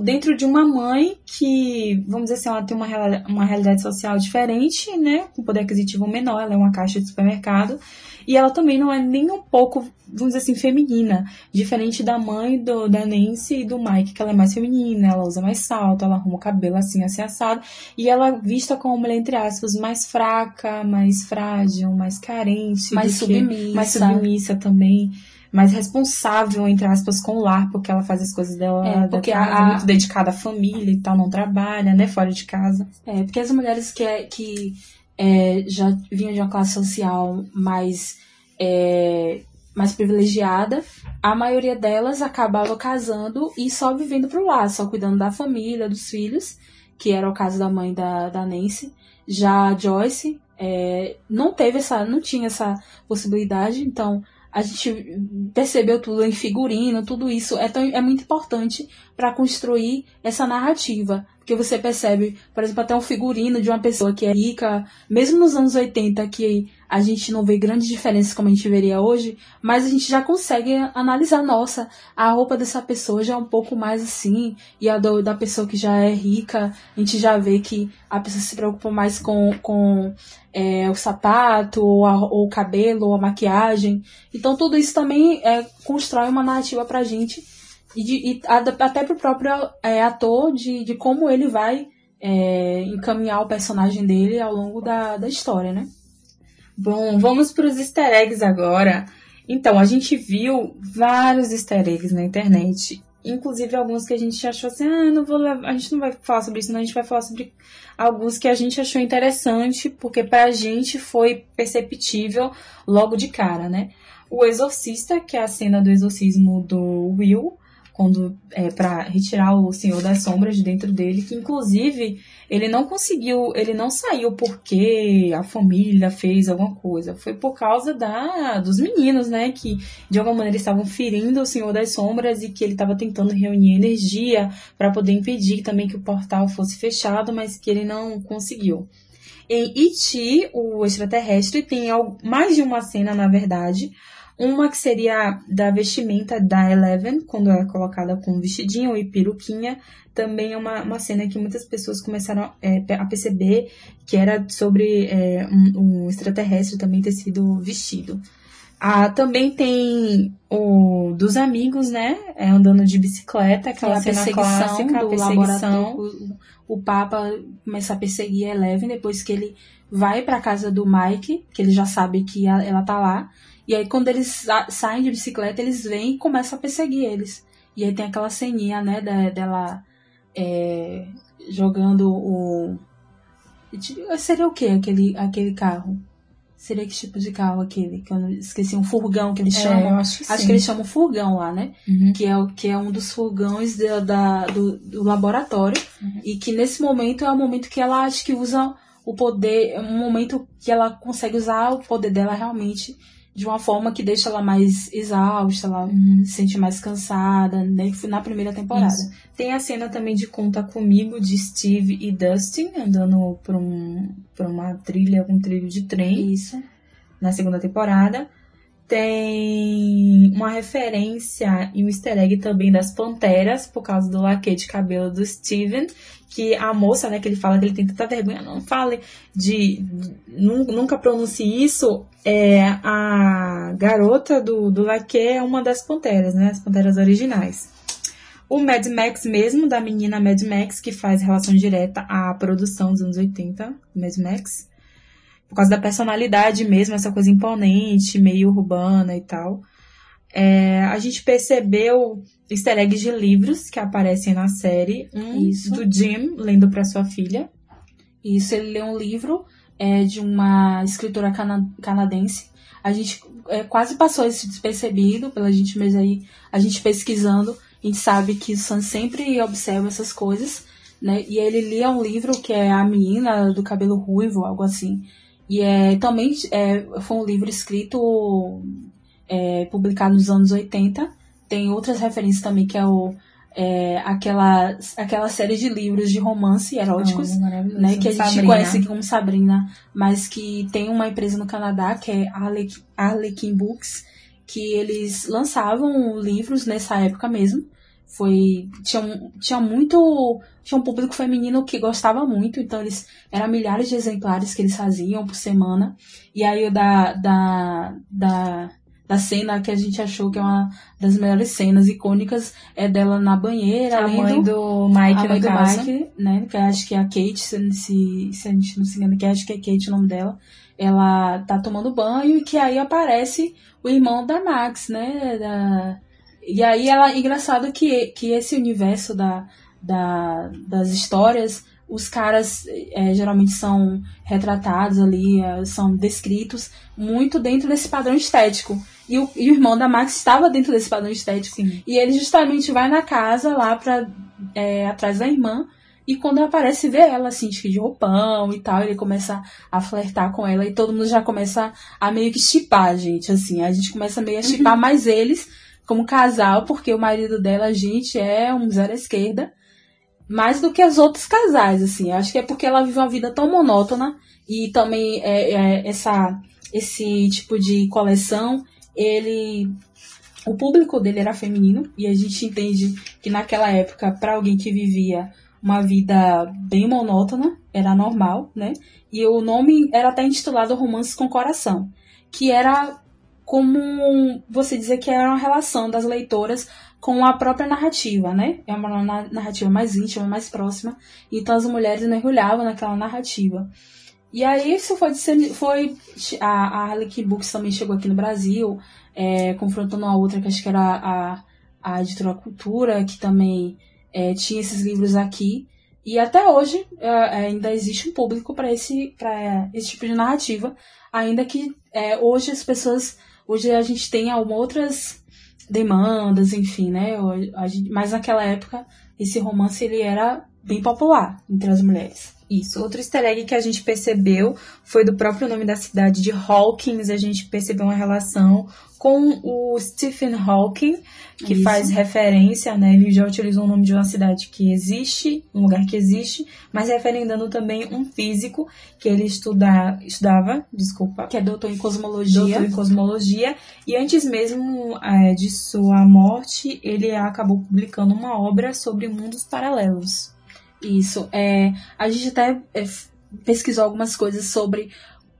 dentro de uma mãe que, vamos dizer assim, ela tem uma, uma realidade social diferente, né? Com poder aquisitivo menor, ela é uma caixa de supermercado. E ela também não é nem um pouco, vamos dizer assim, feminina. Diferente da mãe do, da Nancy e do Mike, que ela é mais feminina, ela usa mais salto, ela arruma o cabelo assim, assim, assado. E ela é vista como mulher, entre aspas, mais fraca, mais frágil, mais carente. Mais submissa. Que, mais submissa também mais responsável, entre aspas, com o lar, porque ela faz as coisas dela é, porque casa, a, muito dedicada à família e tal, não trabalha, né, fora de casa. É, porque as mulheres que, é, que é, já vinham de uma classe social mais, é, mais privilegiada, a maioria delas acabava casando e só vivendo pro lar, só cuidando da família, dos filhos, que era o caso da mãe da, da Nancy. Já a Joyce é, não teve essa, não tinha essa possibilidade, então a gente percebeu tudo em figurino, tudo isso é, tão, é muito importante para construir essa narrativa. Porque você percebe, por exemplo, até um figurino de uma pessoa que é rica, mesmo nos anos 80, que a gente não vê grandes diferenças como a gente veria hoje, mas a gente já consegue analisar, nossa, a roupa dessa pessoa já é um pouco mais assim, e a do, da pessoa que já é rica, a gente já vê que a pessoa se preocupa mais com, com é, o sapato, ou, a, ou, o cabelo, ou a maquiagem. Então tudo isso também é, constrói uma narrativa pra gente e, de, e até pro próprio é, ator de, de como ele vai é, encaminhar o personagem dele ao longo da, da história, né? Bom, vamos para os easter eggs agora. Então, a gente viu vários easter eggs na internet. Inclusive alguns que a gente achou assim, ah, não vou levar, a gente não vai falar sobre isso, não, a gente vai falar sobre alguns que a gente achou interessante, porque pra gente foi perceptível logo de cara, né? O Exorcista, que é a cena do exorcismo do Will, quando é, para retirar o Senhor das Sombras de dentro dele, que inclusive ele não conseguiu, ele não saiu porque a família fez alguma coisa, foi por causa da dos meninos, né, que de alguma maneira estavam ferindo o Senhor das Sombras e que ele estava tentando reunir energia para poder impedir também que o portal fosse fechado, mas que ele não conseguiu. Em E.T., o extraterrestre, tem mais de uma cena, na verdade. Uma que seria da vestimenta da Eleven, quando ela é colocada com vestidinho e peruquinha. Também é uma, uma cena que muitas pessoas começaram é, a perceber que era sobre é, um, um extraterrestre também ter sido vestido. Ah, também tem o dos amigos, né? É, andando de bicicleta, aquela é cena clássica, do perseguição. O, o Papa começa a perseguir a Eleven depois que ele vai para casa do Mike, que ele já sabe que a, ela tá lá. E aí quando eles saem de bicicleta, eles vêm e começam a perseguir eles. E aí tem aquela ceninha, né, da, dela é, jogando o. Seria o que aquele, aquele carro? Seria que tipo de carro aquele? Que eu esqueci, um furgão que eles é, chamam. acho que, acho que eles chamam furgão lá, né? Uhum. Que, é, que é um dos furgões da, da do, do, laboratório. Uhum. E que nesse momento é o momento que ela acha que usa o poder. É um momento que ela consegue usar o poder dela realmente de uma forma que deixa ela mais exausta, ela uhum. se sente mais cansada, né? Na primeira temporada. Isso. Tem a cena também de Conta Comigo, de Steve e Dustin andando por, um, por uma trilha, um trilho de trem. Isso. Na segunda temporada. Tem uma referência e um easter egg também das Panteras, por causa do laque de cabelo do Steven, que a moça, né, que ele fala que ele tem tanta vergonha, não fale de, nunca pronuncie isso, é a garota do, do laque é uma das Panteras, né, as Panteras originais. O Mad Max mesmo, da menina Mad Max, que faz relação direta à produção dos anos 80, Mad Max por causa da personalidade mesmo, essa coisa imponente, meio urbana e tal. É, a gente percebeu easter eggs de livros que aparecem na série. Um Isso. do Jim, lendo para sua filha. Isso, ele lê um livro é, de uma escritora cana canadense. A gente é, quase passou esse despercebido pela gente, mas aí a gente pesquisando, a gente sabe que o Sam sempre observa essas coisas, né? E ele lia um livro que é A Menina do Cabelo Ruivo, algo assim. E é, também é, foi um livro escrito, é, publicado nos anos 80. Tem outras referências também, que é o é, aquela, aquela série de livros de romance eróticos, oh, né, que a gente Sabrina. conhece como Sabrina, mas que tem uma empresa no Canadá, que é Arlequin, Arlequin Books, que eles lançavam livros nessa época mesmo, foi tinha, tinha muito tinha um público feminino que gostava muito então eles eram milhares de exemplares que eles faziam por semana e aí o da da, da da cena que a gente achou que é uma das melhores cenas icônicas é dela na banheira a mãe do Mike a mãe do caso. Mike né que acho que é a Kate se, se, se a gente não se engana que acho que é Kate o nome dela ela tá tomando banho e que aí aparece o irmão da Max né da e aí ela engraçado que, que esse universo da, da, das histórias, os caras é, geralmente são retratados ali, é, são descritos muito dentro desse padrão estético. E o, e o irmão da Max estava dentro desse padrão estético. Sim. E ele justamente vai na casa lá pra, é, atrás da irmã. E quando aparece, vê ela assim, de roupão e tal, ele começa a flertar com ela e todo mundo já começa a meio que chipar, gente, assim. A gente começa meio a chipar uhum. mais eles como casal, porque o marido dela, gente, é um zero à esquerda, mais do que os outros casais, assim. Acho que é porque ela vive uma vida tão monótona e também é, é, essa, esse tipo de coleção, ele o público dele era feminino e a gente entende que naquela época para alguém que vivia uma vida bem monótona era normal, né? E o nome era até intitulado Romances com Coração, que era como você dizer que era uma relação das leitoras com a própria narrativa, né? É uma narrativa mais íntima, mais próxima. Então as mulheres mergulhavam naquela narrativa. E aí isso foi, foi a, a Harlequin Books também chegou aqui no Brasil, é, confrontando a outra que acho que era a, a editora Cultura, que também é, tinha esses livros aqui. E até hoje é, ainda existe um público para esse, esse tipo de narrativa, ainda que é, hoje as pessoas Hoje a gente tem outras demandas, enfim, né? Mas naquela época esse romance ele era bem popular entre as mulheres. Isso. Outro easter egg que a gente percebeu foi do próprio nome da cidade de Hawkins. A gente percebeu uma relação com o Stephen Hawking, que Isso. faz referência, né? Ele já utilizou o nome de uma cidade que existe, um lugar que existe, mas referendando também um físico que ele estuda, estudava, desculpa. Que é doutor em cosmologia. Doutor em cosmologia. E antes mesmo é, de sua morte, ele acabou publicando uma obra sobre mundos paralelos. Isso. É, a gente até é, pesquisou algumas coisas sobre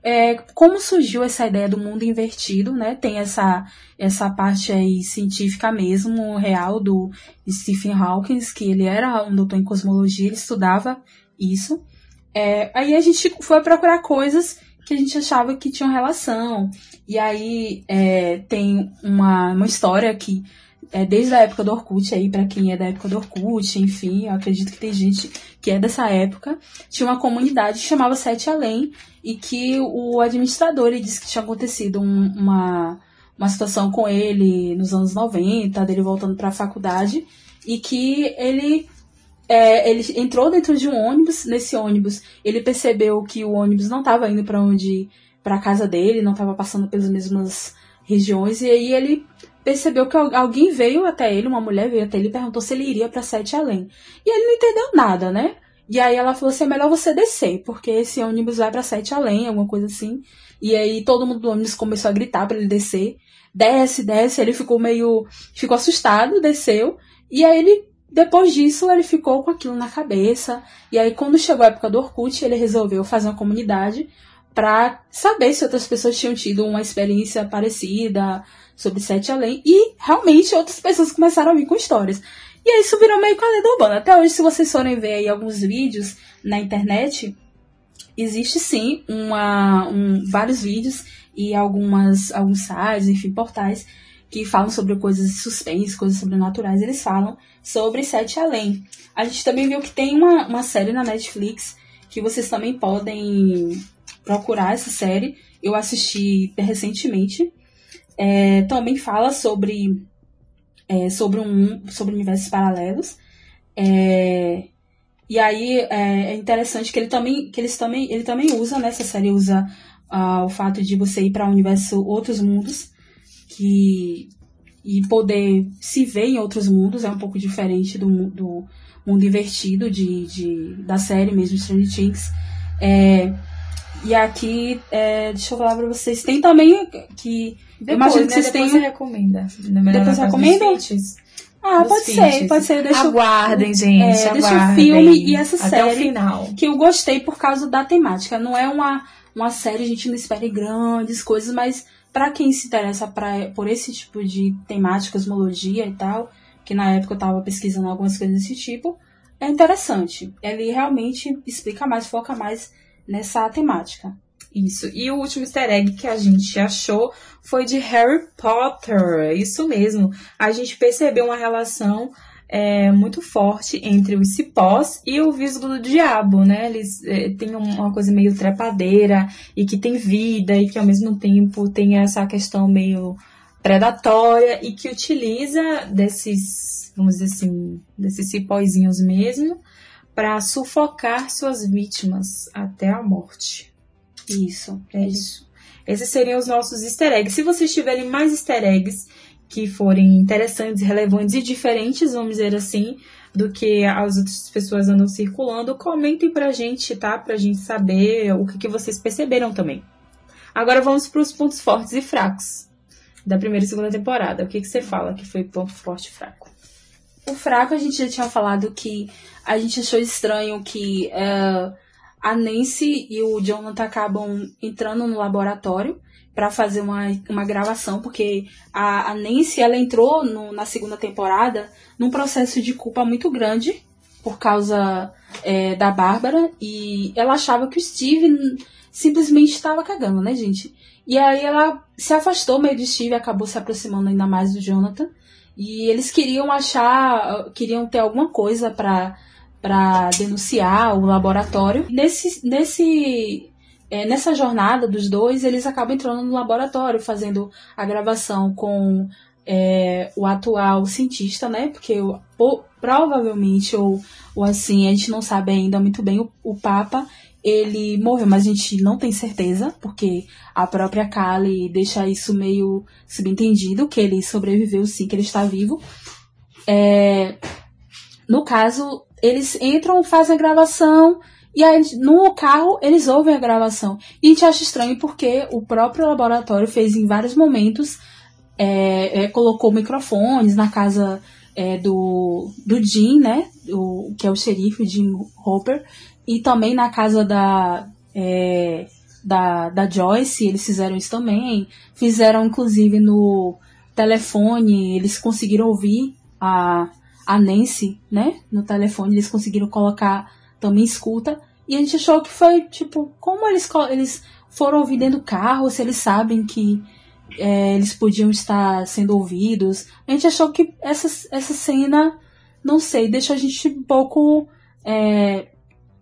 é, como surgiu essa ideia do mundo invertido, né? Tem essa, essa parte aí científica mesmo, real, do Stephen Hawking, que ele era um doutor em cosmologia, ele estudava isso. É, aí a gente foi procurar coisas que a gente achava que tinham relação. E aí é, tem uma, uma história que é, desde a época do Orkut aí, para quem é da época do Orkut, enfim, eu acredito que tem gente que é dessa época, tinha uma comunidade que chamava Sete Além e que o administrador ele disse que tinha acontecido um, uma, uma situação com ele nos anos 90, dele voltando para a faculdade, e que ele é, ele entrou dentro de um ônibus, nesse ônibus ele percebeu que o ônibus não estava indo para onde para casa dele, não estava passando pelas mesmas regiões, e aí ele percebeu que alguém veio até ele, uma mulher veio até ele e perguntou se ele iria para Sete Além. E ele não entendeu nada, né? E aí ela falou assim: é melhor você descer, porque esse ônibus vai para Sete Além, alguma coisa assim. E aí todo mundo do ônibus começou a gritar para ele descer. Desce, desce. Ele ficou meio. ficou assustado, desceu. E aí ele. Depois disso, ele ficou com aquilo na cabeça. E aí, quando chegou a época do Orkut, ele resolveu fazer uma comunidade para saber se outras pessoas tinham tido uma experiência parecida, sobre Sete Além, e realmente outras pessoas começaram a vir com histórias. E aí isso virou meio que a lenda urbana. Até hoje, se vocês forem ver aí alguns vídeos na internet, existe sim uma, um, vários vídeos e algumas, alguns sites, enfim, portais que falam sobre coisas de suspense, coisas sobrenaturais, eles falam sobre Sete Além. A gente também viu que tem uma, uma série na Netflix que vocês também podem procurar essa série. Eu assisti recentemente é, também fala sobre, é, sobre, um, sobre universos paralelos. É, e aí é, é, interessante que ele também, que eles também, ele também usa, nessa né, série usa uh, o fato de você ir para um universo, outros mundos, que e poder se ver em outros mundos é um pouco diferente do, do mundo invertido de, de, da série mesmo, Stranger Things. É, e aqui, é, deixa eu falar pra vocês, tem também que depois, imagino que né? vocês Depois tenham... você recomenda. Depois você recomenda? Ah, pode ser, pode ser. Deixa aguardem, gente. É, aguardem. Deixa o filme e essa Até série. O final. Que eu gostei por causa da temática. Não é uma, uma série, a gente não espera grandes coisas, mas para quem se interessa pra, por esse tipo de temática, cosmologia e tal, que na época eu tava pesquisando algumas coisas desse tipo, é interessante. Ele realmente explica mais, foca mais nessa temática. Isso. E o último easter egg que a gente achou foi de Harry Potter. Isso mesmo. A gente percebeu uma relação é, muito forte entre os cipós e o visgo do diabo, né? Eles é, têm uma coisa meio trepadeira e que tem vida e que ao mesmo tempo tem essa questão meio predatória e que utiliza desses, vamos dizer assim, desses cipózinhos mesmo para sufocar suas vítimas até a morte. Isso, é isso. Esses seriam os nossos easter eggs. Se vocês tiverem mais easter eggs que forem interessantes, relevantes e diferentes, vamos dizer assim, do que as outras pessoas andam circulando, comentem pra gente, tá? Pra gente saber o que, que vocês perceberam também. Agora vamos para os pontos fortes e fracos da primeira e segunda temporada. O que, que você fala que foi ponto forte e fraco? O fraco a gente já tinha falado que a gente achou estranho que uh, a Nancy e o Jonathan acabam entrando no laboratório para fazer uma, uma gravação, porque a, a Nancy ela entrou no, na segunda temporada num processo de culpa muito grande por causa é, da Bárbara e ela achava que o Steve simplesmente estava cagando, né, gente? E aí ela se afastou meio do Steve e acabou se aproximando ainda mais do Jonathan. E eles queriam achar, queriam ter alguma coisa para para denunciar o laboratório. Nesse, nesse, é, nessa jornada dos dois, eles acabam entrando no laboratório, fazendo a gravação com é, o atual cientista, né? Porque o, provavelmente, ou, ou assim, a gente não sabe ainda muito bem, o, o Papa ele morreu, mas a gente não tem certeza, porque a própria Kali deixa isso meio subentendido, que ele sobreviveu sim, que ele está vivo. É, no caso, eles entram, fazem a gravação, e aí no carro eles ouvem a gravação. E a gente acha estranho porque o próprio laboratório fez em vários momentos, é, é, colocou microfones na casa é, do, do Jim, né? O, que é o xerife, Jim Hopper, e também na casa da, é, da, da Joyce, eles fizeram isso também. Fizeram, inclusive, no telefone, eles conseguiram ouvir a, a Nancy, né? No telefone, eles conseguiram colocar também escuta. E a gente achou que foi, tipo, como eles, eles foram ouvir dentro do carro, se eles sabem que é, eles podiam estar sendo ouvidos. A gente achou que essa, essa cena, não sei, deixou a gente um pouco é,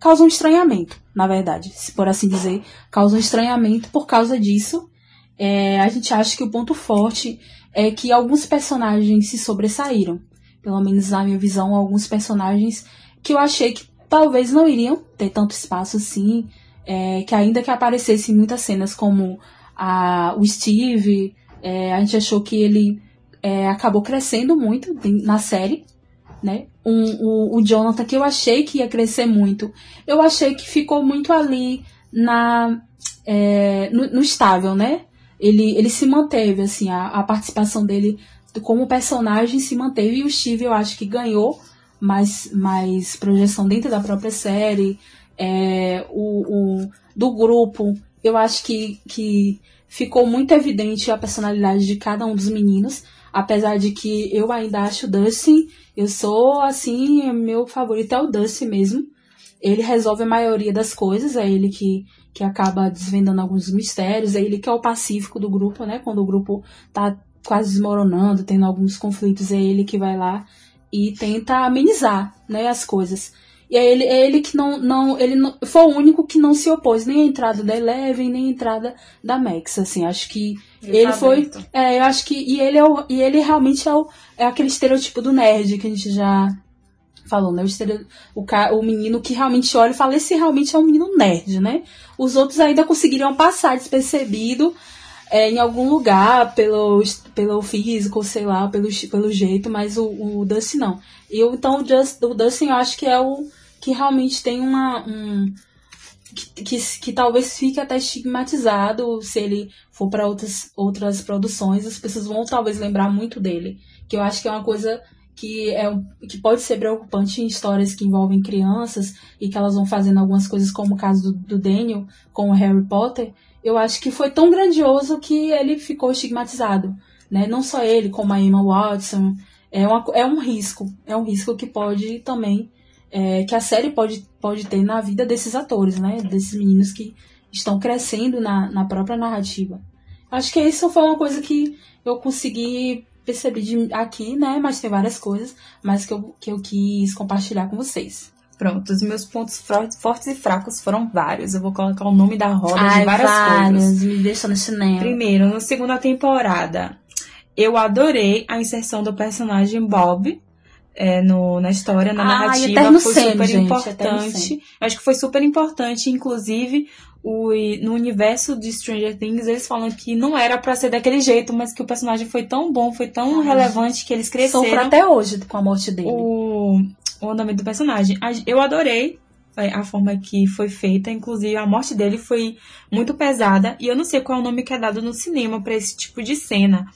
causa um estranhamento, na verdade, se por assim dizer, causa um estranhamento por causa disso. É, a gente acha que o ponto forte é que alguns personagens se sobressaíram. Pelo menos na minha visão, alguns personagens que eu achei que talvez não iriam ter tanto espaço assim, é, que ainda que aparecessem muitas cenas como a, o Steve, é, a gente achou que ele é, acabou crescendo muito na série, né? Um, o, o Jonathan, que eu achei que ia crescer muito, eu achei que ficou muito ali na é, no, no, estável, né? Ele, ele se manteve, assim, a, a participação dele como personagem se manteve e o Steve eu acho que ganhou mais, mais projeção dentro da própria série. É, o, o, do grupo, eu acho que, que ficou muito evidente a personalidade de cada um dos meninos. Apesar de que eu ainda acho o Dustin, eu sou assim, meu favorito é o Dustin mesmo. Ele resolve a maioria das coisas, é ele que, que acaba desvendando alguns mistérios, é ele que é o pacífico do grupo, né? Quando o grupo tá quase desmoronando, tendo alguns conflitos, é ele que vai lá e tenta amenizar, né, as coisas. E é ele, é ele que não, não, ele não, foi o único que não se opôs nem à entrada da Eleven, nem à entrada da Max, assim, acho que ele, ele tá foi, é, eu acho que, e ele é o, e ele realmente é, o, é aquele estereotipo do nerd que a gente já falou, né, o, estereo, o, o menino que realmente olha e fala, esse realmente é um menino nerd, né, os outros ainda conseguiriam passar despercebido, é, em algum lugar pelo, pelo físico, sei lá, pelo, pelo jeito, mas o, o Dustin não. Eu, então, o, Just, o Dustin eu acho que é o que realmente tem uma. Um, que, que, que, talvez fique até estigmatizado se ele for para outras, outras produções, as pessoas vão talvez lembrar muito dele. Que eu acho que é uma coisa que, é, que pode ser preocupante em histórias que envolvem crianças e que elas vão fazendo algumas coisas, como o caso do, do Daniel com o Harry Potter, eu acho que foi tão grandioso que ele ficou estigmatizado. Né? Não só ele, como a Emma Watson. É, uma, é um risco. É um risco que pode também. É, que a série pode, pode ter na vida desses atores, né? Desses meninos que estão crescendo na, na própria narrativa. Acho que isso foi uma coisa que eu consegui perceber de, aqui, né? Mas tem várias coisas, mas que eu, que eu quis compartilhar com vocês. Pronto, os meus pontos fortes e fracos foram vários. Eu vou colocar o nome da roda Ai, de várias vários. coisas. Me deixa no cinema. Primeiro, na segunda temporada, eu adorei a inserção do personagem Bob é, no, na história, na ah, narrativa. Foi sempre, super gente, importante. Acho que foi super importante, inclusive, o, no universo de Stranger Things, eles falam que não era para ser daquele jeito, mas que o personagem foi tão bom, foi tão relevante que eles cresceram. Sofra até hoje com a morte dele. O, o andamento do personagem. Eu adorei a forma que foi feita, inclusive a morte dele foi muito pesada e eu não sei qual é o nome que é dado no cinema para esse tipo de cena.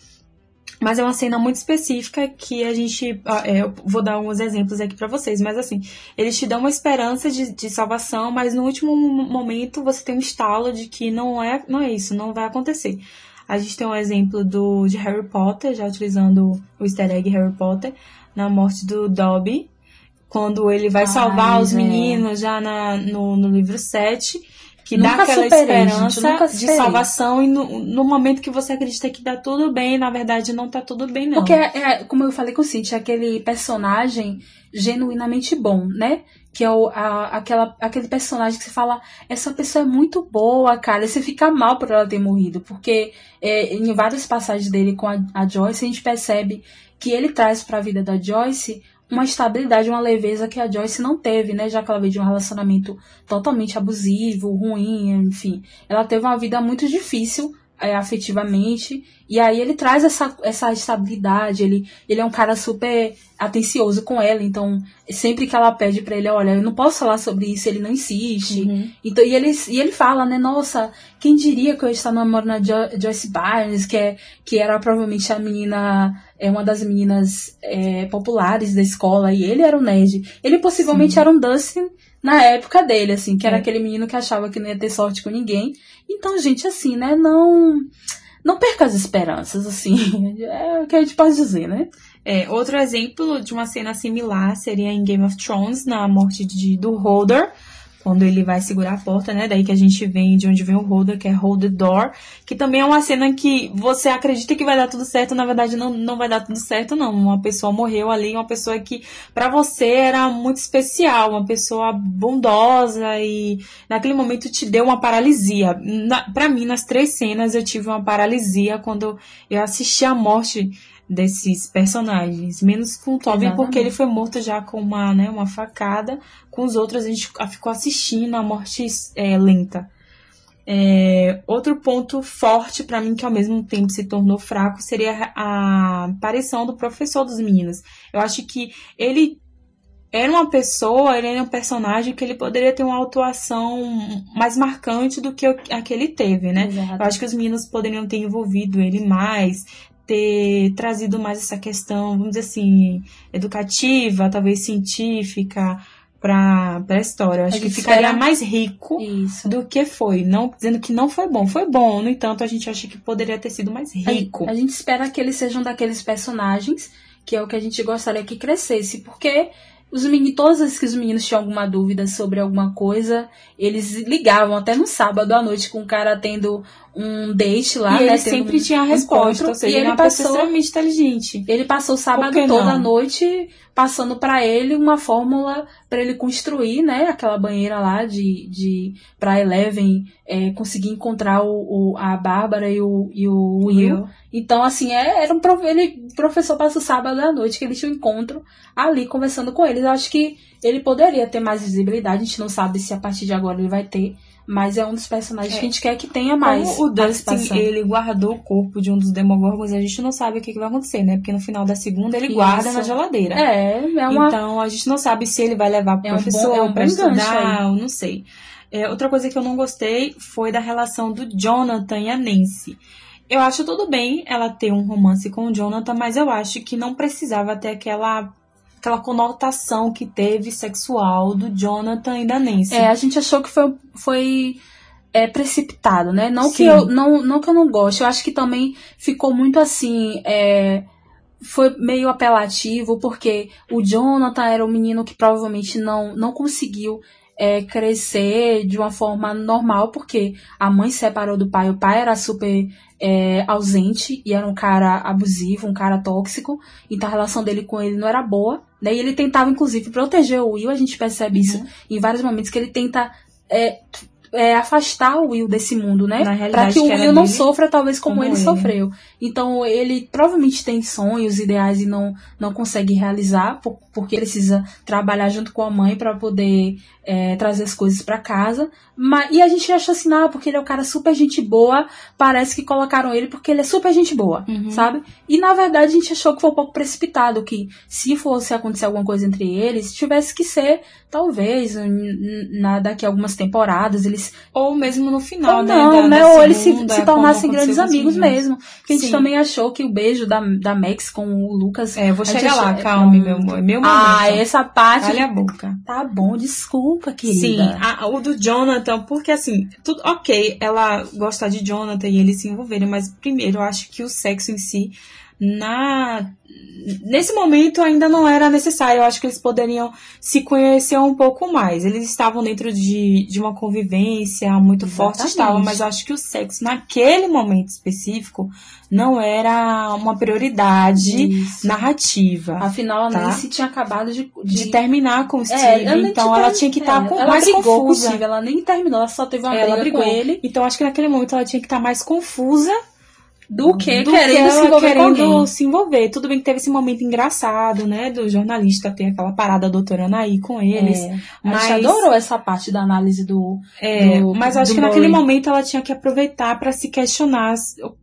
Mas é uma cena muito específica que a gente. É, eu vou dar alguns exemplos aqui para vocês, mas assim, eles te dão uma esperança de, de salvação, mas no último momento você tem um estalo de que não é, não é isso, não vai acontecer. A gente tem um exemplo do, de Harry Potter, já utilizando o easter egg Harry Potter, na morte do Dobby, quando ele vai salvar os meninos já na, no, no livro 7. Que nunca dá aquela superei, esperança de salvação e no, no, momento que você acredita que dá tudo bem, na verdade não tá tudo bem, não. Porque, é, é como eu falei com o Cintia, é aquele personagem genuinamente bom, né? Que é o, a, aquela, aquele personagem que você fala, essa pessoa é muito boa, cara. E você fica mal por ela ter morrido. Porque é, em várias passagens dele com a, a Joyce, a gente percebe que ele traz para a vida da Joyce uma estabilidade, uma leveza que a Joyce não teve, né? Já que ela veio de um relacionamento totalmente abusivo, ruim, enfim. Ela teve uma vida muito difícil é, afetivamente. E aí ele traz essa, essa estabilidade, ele, ele é um cara super atencioso com ela, então sempre que ela pede para ele, olha, eu não posso falar sobre isso, ele não insiste. Uhum. Então, e, ele, e ele fala, né, nossa, quem diria que eu estou namorando a jo Joyce Barnes, que, é, que era provavelmente a menina, é uma das meninas é, populares da escola, e ele era um nerd. Ele possivelmente Sim. era um Dustin na época dele, assim, que era é. aquele menino que achava que não ia ter sorte com ninguém. Então, gente, assim, né, não não perca as esperanças, assim, é o que a gente pode dizer, né? É, outro exemplo de uma cena similar seria em Game of Thrones, na morte de, do Hodor, quando ele vai segurar a porta, né? Daí que a gente vem de onde vem o Holder, que é Hold the Door, que também é uma cena que você acredita que vai dar tudo certo, na verdade não, não vai dar tudo certo, não. Uma pessoa morreu ali, uma pessoa que para você era muito especial, uma pessoa bondosa e naquele momento te deu uma paralisia. Na, para mim, nas três cenas, eu tive uma paralisia quando eu assisti a morte desses personagens. Menos com o Tobin, porque ele foi morto já com uma, né, uma facada. Com os outros, a gente ficou assistindo a morte é, lenta. É, outro ponto forte para mim que ao mesmo tempo se tornou fraco seria a aparição do professor dos meninos. Eu acho que ele era uma pessoa, ele era um personagem que ele poderia ter uma atuação mais marcante do que a que ele teve, né? Exato. Eu acho que os meninos poderiam ter envolvido ele mais, ter trazido mais essa questão, vamos dizer assim, educativa, talvez científica, para a história. Eu acho que ficaria mais rico Isso. do que foi. Não dizendo que não foi bom. Foi bom, no entanto, a gente acha que poderia ter sido mais rico. A, a gente espera que eles sejam daqueles personagens que é o que a gente gostaria que crescesse, porque os meninos, todas as vezes que os meninos tinham alguma dúvida sobre alguma coisa, eles ligavam até no sábado à noite com o cara tendo um date lá, e né? Ele sempre um tinha a resposta, ou seja, e ele é passou extremamente inteligente. Ele passou o sábado toda a noite passando para ele uma fórmula para ele construir, né, aquela banheira lá de, de para Eleven é, conseguir encontrar o, o, a Bárbara e o, e o Will. Will. Então, assim, é, era um ele, o professor passa o sábado à noite que ele tinha um encontro ali conversando com eles. Eu acho que ele poderia ter mais visibilidade, a gente não sabe se a partir de agora ele vai ter mas é um dos personagens é. que a gente quer que tenha mais. Como o Dustin, ele guardou o corpo de um dos Demogorgons, a gente não sabe o que, que, vai acontecer, né? Porque no final da segunda ele Isso. guarda na geladeira. É, é uma... Então a gente não sabe se ele vai levar pro é professor um bom, é um pra estudar, não sei. É, outra coisa que eu não gostei foi da relação do Jonathan e a Nancy. Eu acho tudo bem ela ter um romance com o Jonathan, mas eu acho que não precisava ter aquela aquela conotação que teve sexual do Jonathan e da Nancy. É, a gente achou que foi, foi é, precipitado, né? Não que, eu, não, não que eu não goste, eu acho que também ficou muito assim. É, foi meio apelativo, porque o Jonathan era um menino que provavelmente não, não conseguiu é, crescer de uma forma normal, porque a mãe separou do pai, o pai era super é, ausente e era um cara abusivo, um cara tóxico, então a relação dele com ele não era boa. Daí ele tentava, inclusive, proteger o Will, a gente percebe uhum. isso em vários momentos, que ele tenta é, é, afastar o Will desse mundo, né? Para que o Will não sofra talvez como, como ele, ele, sofreu. Então ele provavelmente tem sonhos, ideais e não, não consegue realizar por, porque precisa trabalhar junto com a mãe para poder é, trazer as coisas para casa. Mas, e a gente acha assim, ah, porque ele é um cara super gente boa, parece que colocaram ele porque ele é super gente boa, uhum. sabe? E na verdade a gente achou que foi um pouco precipitado, que se fosse acontecer alguma coisa entre eles, tivesse que ser talvez na, daqui a algumas temporadas eles ou mesmo no final ou né, não da, né da ou eles se, se tornassem grandes amigos mesmo que a gente. Também achou que o beijo da, da Max com o Lucas é vou chegar lá calma meu amor meu momento. ah essa parte Olha a boca. tá bom desculpa querida. Sim a, o do Jonathan porque assim tudo ok ela gostar de Jonathan e eles se envolverem mas primeiro eu acho que o sexo em si na nesse momento ainda não era necessário. Eu acho que eles poderiam se conhecer um pouco mais. Eles estavam dentro de, de uma convivência muito Exatamente. forte, estavam, mas eu acho que o sexo naquele momento específico não era uma prioridade Isso. narrativa. Afinal, a tá? Nancy tinha acabado de, de... de terminar com o é, Steve, é, então ela tinha que estar tá é, mais confusa. Com ela nem terminou, ela só teve uma ela briga brigou. com ele. Então acho que naquele momento ela tinha que estar tá mais confusa do que do querendo que se envolver querendo se envolver. Tudo bem que teve esse momento engraçado, né? Do jornalista ter aquela parada da doutora Anaí com eles. É, mas a gente adorou essa parte da análise do. É, do, mas acho que naquele momento ela tinha que aproveitar para se questionar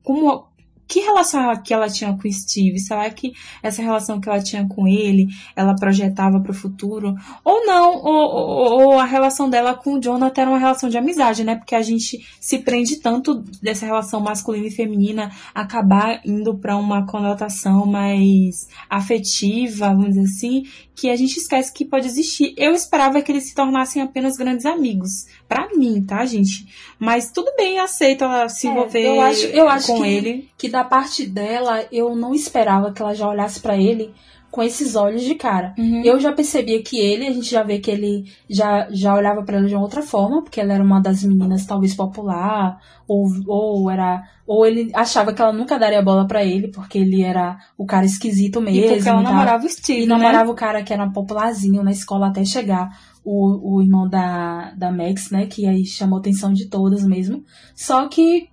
como, que relação que ela tinha com Steve? Será que essa relação que ela tinha com ele, ela projetava para o futuro? Ou não? Ou, ou, ou, a relação dela com o Jonathan era uma relação de amizade, né? Porque a gente se prende tanto dessa relação masculina e feminina acabar indo para uma conotação mais afetiva, vamos dizer assim, que a gente esquece que pode existir. Eu esperava que eles se tornassem apenas grandes amigos. Para mim, tá, gente? Mas tudo bem, aceito ela se é, envolver eu acho, eu acho com que, ele. Que da parte dela, eu não esperava que ela já olhasse para ele com esses olhos de cara. Uhum. Eu já percebia que ele, a gente já vê que ele já, já olhava para ela de uma outra forma, porque ela era uma das meninas talvez popular, ou, ou era ou ele achava que ela nunca daria bola para ele, porque ele era o cara esquisito mesmo. E porque ela namorava o Steve, E namorava né? o cara que era popularzinho na escola até chegar o, o irmão da, da Max, né, que aí chamou a atenção de todas mesmo. Só que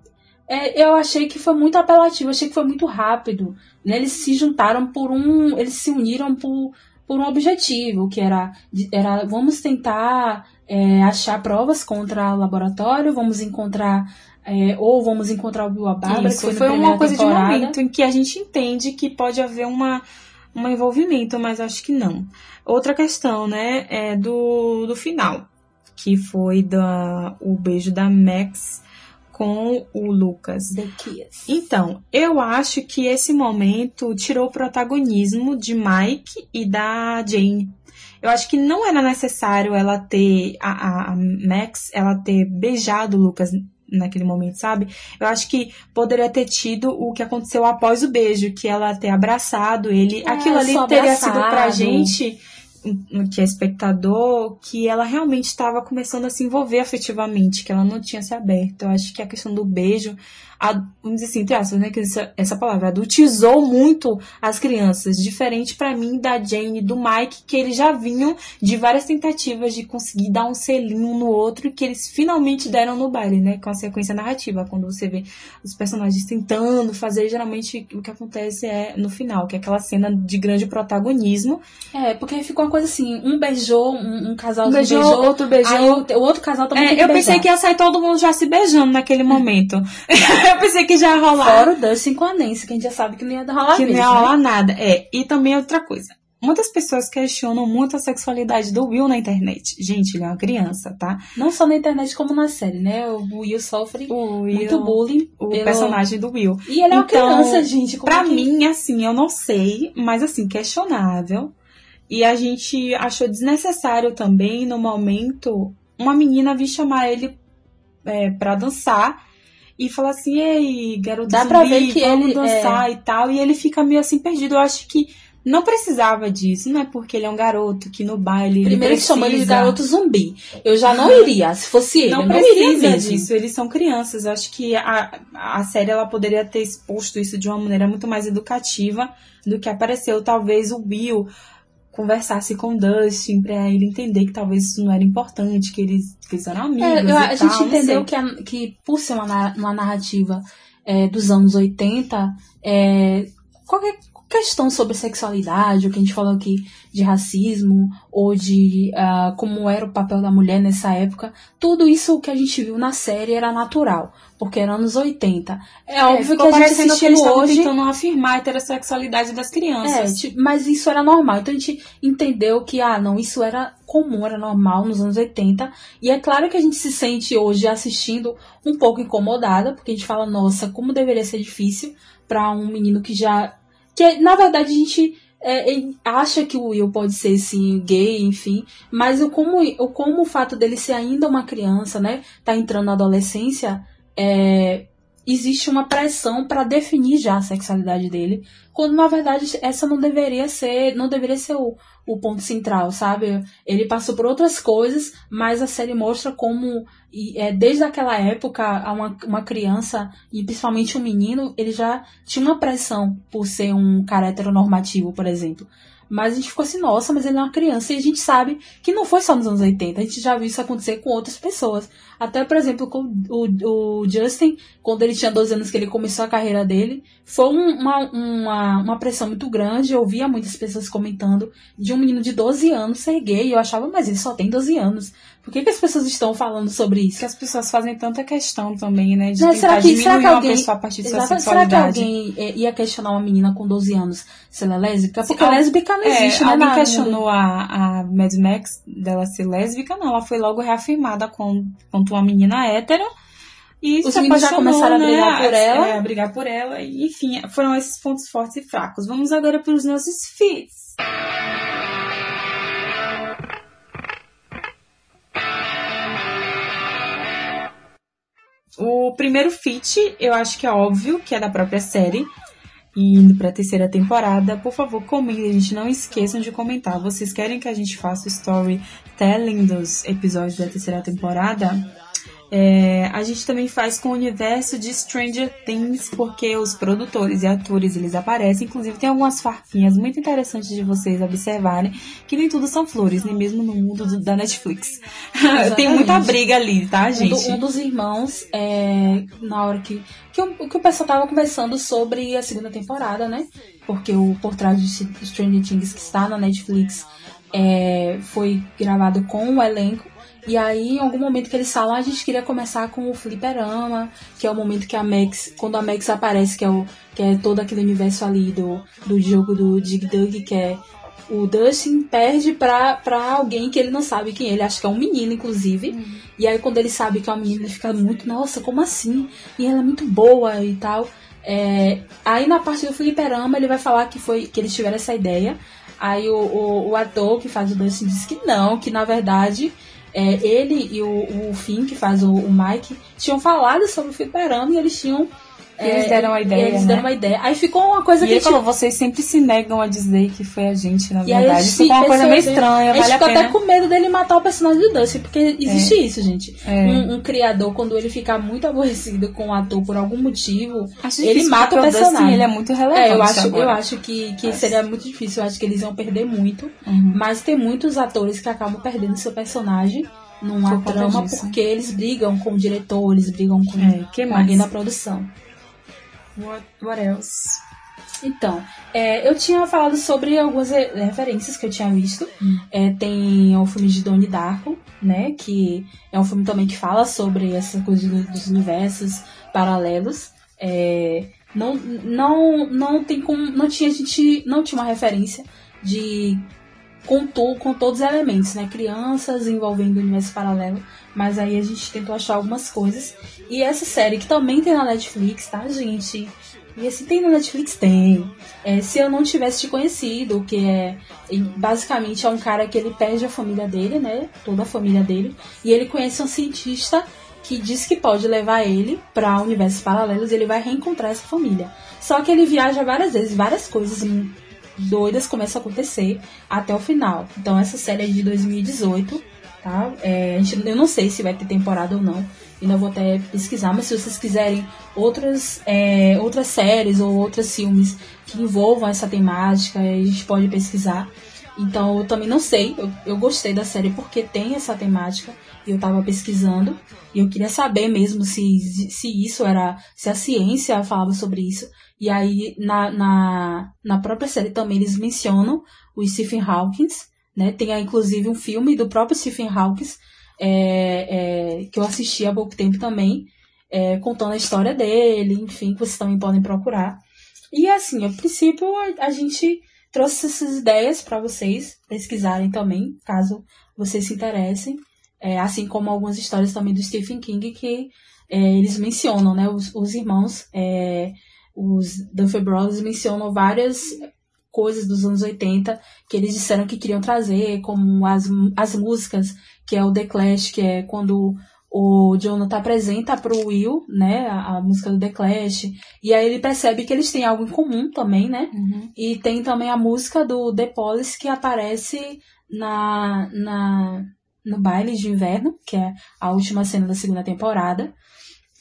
é, eu achei que foi muito apelativo, achei que foi muito rápido. Né? Eles se juntaram por um. Eles se uniram por, por um objetivo, que era, era vamos tentar é, achar provas contra o laboratório, vamos encontrar. É, ou vamos encontrar o Bill Bárbara, Isso, que foi, foi uma coisa temporada. de momento em que a gente entende que pode haver uma, um envolvimento, mas acho que não. Outra questão, né, é do, do final, que foi da, o beijo da Max com o Lucas. Então, eu acho que esse momento tirou o protagonismo de Mike e da Jane. Eu acho que não era necessário ela ter, a, a Max, ela ter beijado o Lucas naquele momento, sabe? Eu acho que poderia ter tido o que aconteceu após o beijo, que ela ter abraçado ele. É, Aquilo ali teria abraçado. sido pra gente que é espectador, que ela realmente estava começando a se envolver afetivamente, que ela não tinha se aberto. Eu acho que a questão do beijo vamos dizer assim, entre aspas, né, que essa, essa palavra, adultizou muito as crianças, diferente para mim da Jane e do Mike, que eles já vinham de várias tentativas de conseguir dar um selinho no outro, que eles finalmente deram no baile, né, com a sequência narrativa, quando você vê os personagens tentando fazer, geralmente o que acontece é no final, que é aquela cena de grande protagonismo. É, porque ficou uma coisa assim, um beijou, um, um casal um beijou, beijou, outro beijou, o, o, outro casal também é, Eu pensei que ia sair todo mundo já se beijando naquele momento. eu pensei que já ia rolar. Fora o Dustin com a Nancy, que a gente já sabe que não ia rolar Que mesmo, não ia rolar né? nada. É, e também outra coisa. Muitas pessoas questionam muito a sexualidade do Will na internet. Gente, ele é uma criança, tá? Não só na internet, como na série, né? O Will sofre o Will, muito bullying. O pelo... personagem do Will. E ele é uma então, criança, gente. Como pra que... mim, assim, eu não sei, mas assim, questionável. E a gente achou desnecessário também, no momento, uma menina vir chamar ele é, pra dançar e fala assim, ei, garoto Dá zumbi, pra ver que vamos ele, dançar é... e tal. E ele fica meio assim perdido. Eu acho que não precisava disso, não é porque ele é um garoto que no baile. Primeiro ele chamam ele de garoto zumbi. Eu já não iria, se fosse ele. Não, não precisa disso, eles são crianças. Eu acho que a, a série ela poderia ter exposto isso de uma maneira muito mais educativa do que apareceu. Talvez o Bill conversasse com o Dustin pra ele entender que talvez isso não era importante, que eles, que eles eram amigos. É, eu, a tal, gente entendeu que, a, que, por ser uma, uma narrativa é, dos anos 80, é, qualquer questão sobre sexualidade, o que a gente falou aqui de racismo, ou de uh, como era o papel da mulher nessa época, tudo isso que a gente viu na série era natural porque era anos 80. É, é óbvio que a gente assistindo hoje... tentando afirmar a heterossexualidade das crianças. É, mas isso era normal. Então a gente entendeu que, ah, não, isso era comum, era normal nos anos 80. E é claro que a gente se sente hoje assistindo um pouco incomodada, porque a gente fala, nossa, como deveria ser difícil para um menino que já... Que, na verdade, a gente... É, acha que o Will pode ser sim gay, enfim, mas o como, o como o fato dele ser ainda uma criança, né, tá entrando na adolescência, é, existe uma pressão para definir já a sexualidade dele quando na verdade essa não deveria ser, não deveria ser o, o ponto central, sabe? Ele passou por outras coisas, mas a série mostra como é, desde aquela época uma, uma criança, e principalmente um menino, ele já tinha uma pressão por ser um cara heteronormativo, por exemplo. Mas a gente ficou assim, nossa, mas ele é uma criança. E a gente sabe que não foi só nos anos 80. A gente já viu isso acontecer com outras pessoas. Até, por exemplo, com o, o Justin, quando ele tinha 12 anos que ele começou a carreira dele, foi uma, uma, uma pressão muito grande. Eu via muitas pessoas comentando de um menino de 12 anos ser gay. E eu achava, mas ele só tem 12 anos. Por que, que as pessoas estão falando sobre isso? Que as pessoas fazem tanta questão também, né? De né? será que, será que alguém, pessoa a partir de sua sexualidade. Será que alguém é, ia questionar uma menina com 12 anos se ela é lésbica? Porque a lésbica não é, existe, né? Alguém questionou a, a Mad Max dela ser lésbica? Não, ela foi logo reafirmada com, quanto uma menina hétero. E Os meninos já começaram a né? brigar por ela. É, a brigar por ela. Enfim, foram esses pontos fortes e fracos. Vamos agora para os nossos feats. O primeiro feat, eu acho que é óbvio, que é da própria série. E indo pra terceira temporada, por favor, comentem, gente. Não esqueçam de comentar. Vocês querem que a gente faça o storytelling dos episódios da terceira temporada? É, a gente também faz com o universo de Stranger Things, porque os produtores e atores eles aparecem. Inclusive, tem algumas farpinhas muito interessantes de vocês observarem, que nem tudo são flores, nem mesmo no mundo do- da Netflix. tem muita briga ali, tá, Um, gente? do- um dos irmãos, é, na hora que, que, o, que o pessoal tava conversando sobre a segunda temporada, né? Porque o Por Trás de Stranger Things, que está na Netflix, é, foi gravado com o elenco. E aí, em algum momento que eles falam, "Ah, a gente queria começar com o fliperama, que é o momento que a Max, quando a Max aparece, que é, o, que é todo aquele universo ali do, do jogo do Dig Dug, que é o Dustin perde pra, pra alguém que ele não sabe quem é. Ele acha que é um menino, inclusive. E aí, quando ele sabe que é uma menina, ele fica muito, nossa, como assim? E ela é muito boa e tal. É, aí, na parte do fliperama, ele vai falar que foi que eles tiveram essa ideia. Aí, o, o, o ator que faz o Dustin disse que não, que na verdade. É, ele e o, o Finn, que faz o, o Mike, tinham falado sobre o fliperama e eles tinham. É, Eles deram a ideia, Eles né? deram uma ideia. Aí ficou uma coisa E que ele falou, vocês sempre se negam a dizer que foi a gente, na e verdade. Isso é uma coisa meio estranha, A gente vale a ficou até com medo dele matar o personagem do Dustin, porque existe isso, gente. É. Um, um criador, quando ele fica muito aborrecido com o ator por algum motivo, Acho ele mata o personagem. ele é muito relevante É, eu acho, agora. eu acho que, que seria muito difícil, eu acho que eles iam perder muito. Uhum. Mas tem muitos atores que acabam perdendo seu personagem numa Por trama porque eles brigam com o diretor, eles brigam com, É, alguém da produção. What, what else? Então, é, eu tinha falado sobre algumas re- referências que eu tinha visto. É, tem o filme de Donnie Darko, né? Que é um filme também que fala sobre essa coisa do- dos universos paralelos. É, não, não, não tem como. Não tinha, a gente não tinha uma referência de com, to, com todos os elementos, né? Crianças envolvendo o universo paralelo. Mas aí a gente tentou achar algumas coisas. E essa série que também tem na Netflix, tá, gente? E assim, tem na Netflix? Tem. É, se eu não tivesse te conhecido, que é. Basicamente é um cara que ele perde a família dele, né? Toda a família dele. E ele conhece um cientista que diz que pode levar ele para universos paralelos e ele vai reencontrar essa família. Só que ele viaja várias vezes, várias coisas doidas começam a acontecer até o final. Então essa série é de 2018, tá? É, a gente, eu não sei se vai ter temporada ou não. Ainda vou até pesquisar, mas se vocês quiserem outras, é, outras séries ou outros filmes que envolvam essa temática, a gente pode pesquisar. Então eu também não sei, eu, eu gostei da série porque tem essa temática e eu tava pesquisando e eu queria saber mesmo se, se isso era, se a ciência falava sobre isso. E aí na, na, na própria série também eles mencionam o Stephen Hawking, né? Tem aí, inclusive um filme do próprio Stephen Hawking é, é, que eu assisti há pouco tempo também, é, contando a história dele, enfim, que vocês também podem procurar. E assim, a princípio a, a gente trouxe essas ideias para vocês pesquisarem também, caso vocês se interessem, é, assim como algumas histórias também do Stephen King que é, eles mencionam, né, os, os irmãos, é, os Duffer Brothers mencionam várias coisas dos anos 80 que eles disseram que queriam trazer, como as, as músicas, que é o The Clash, que é quando o Jonathan apresenta pro Will, né, a, a, música do The Clash, e aí ele percebe que eles têm algo em comum também, né? Uhum. E tem também a música do The Police que aparece na, na no baile de inverno, que é a última cena da segunda temporada.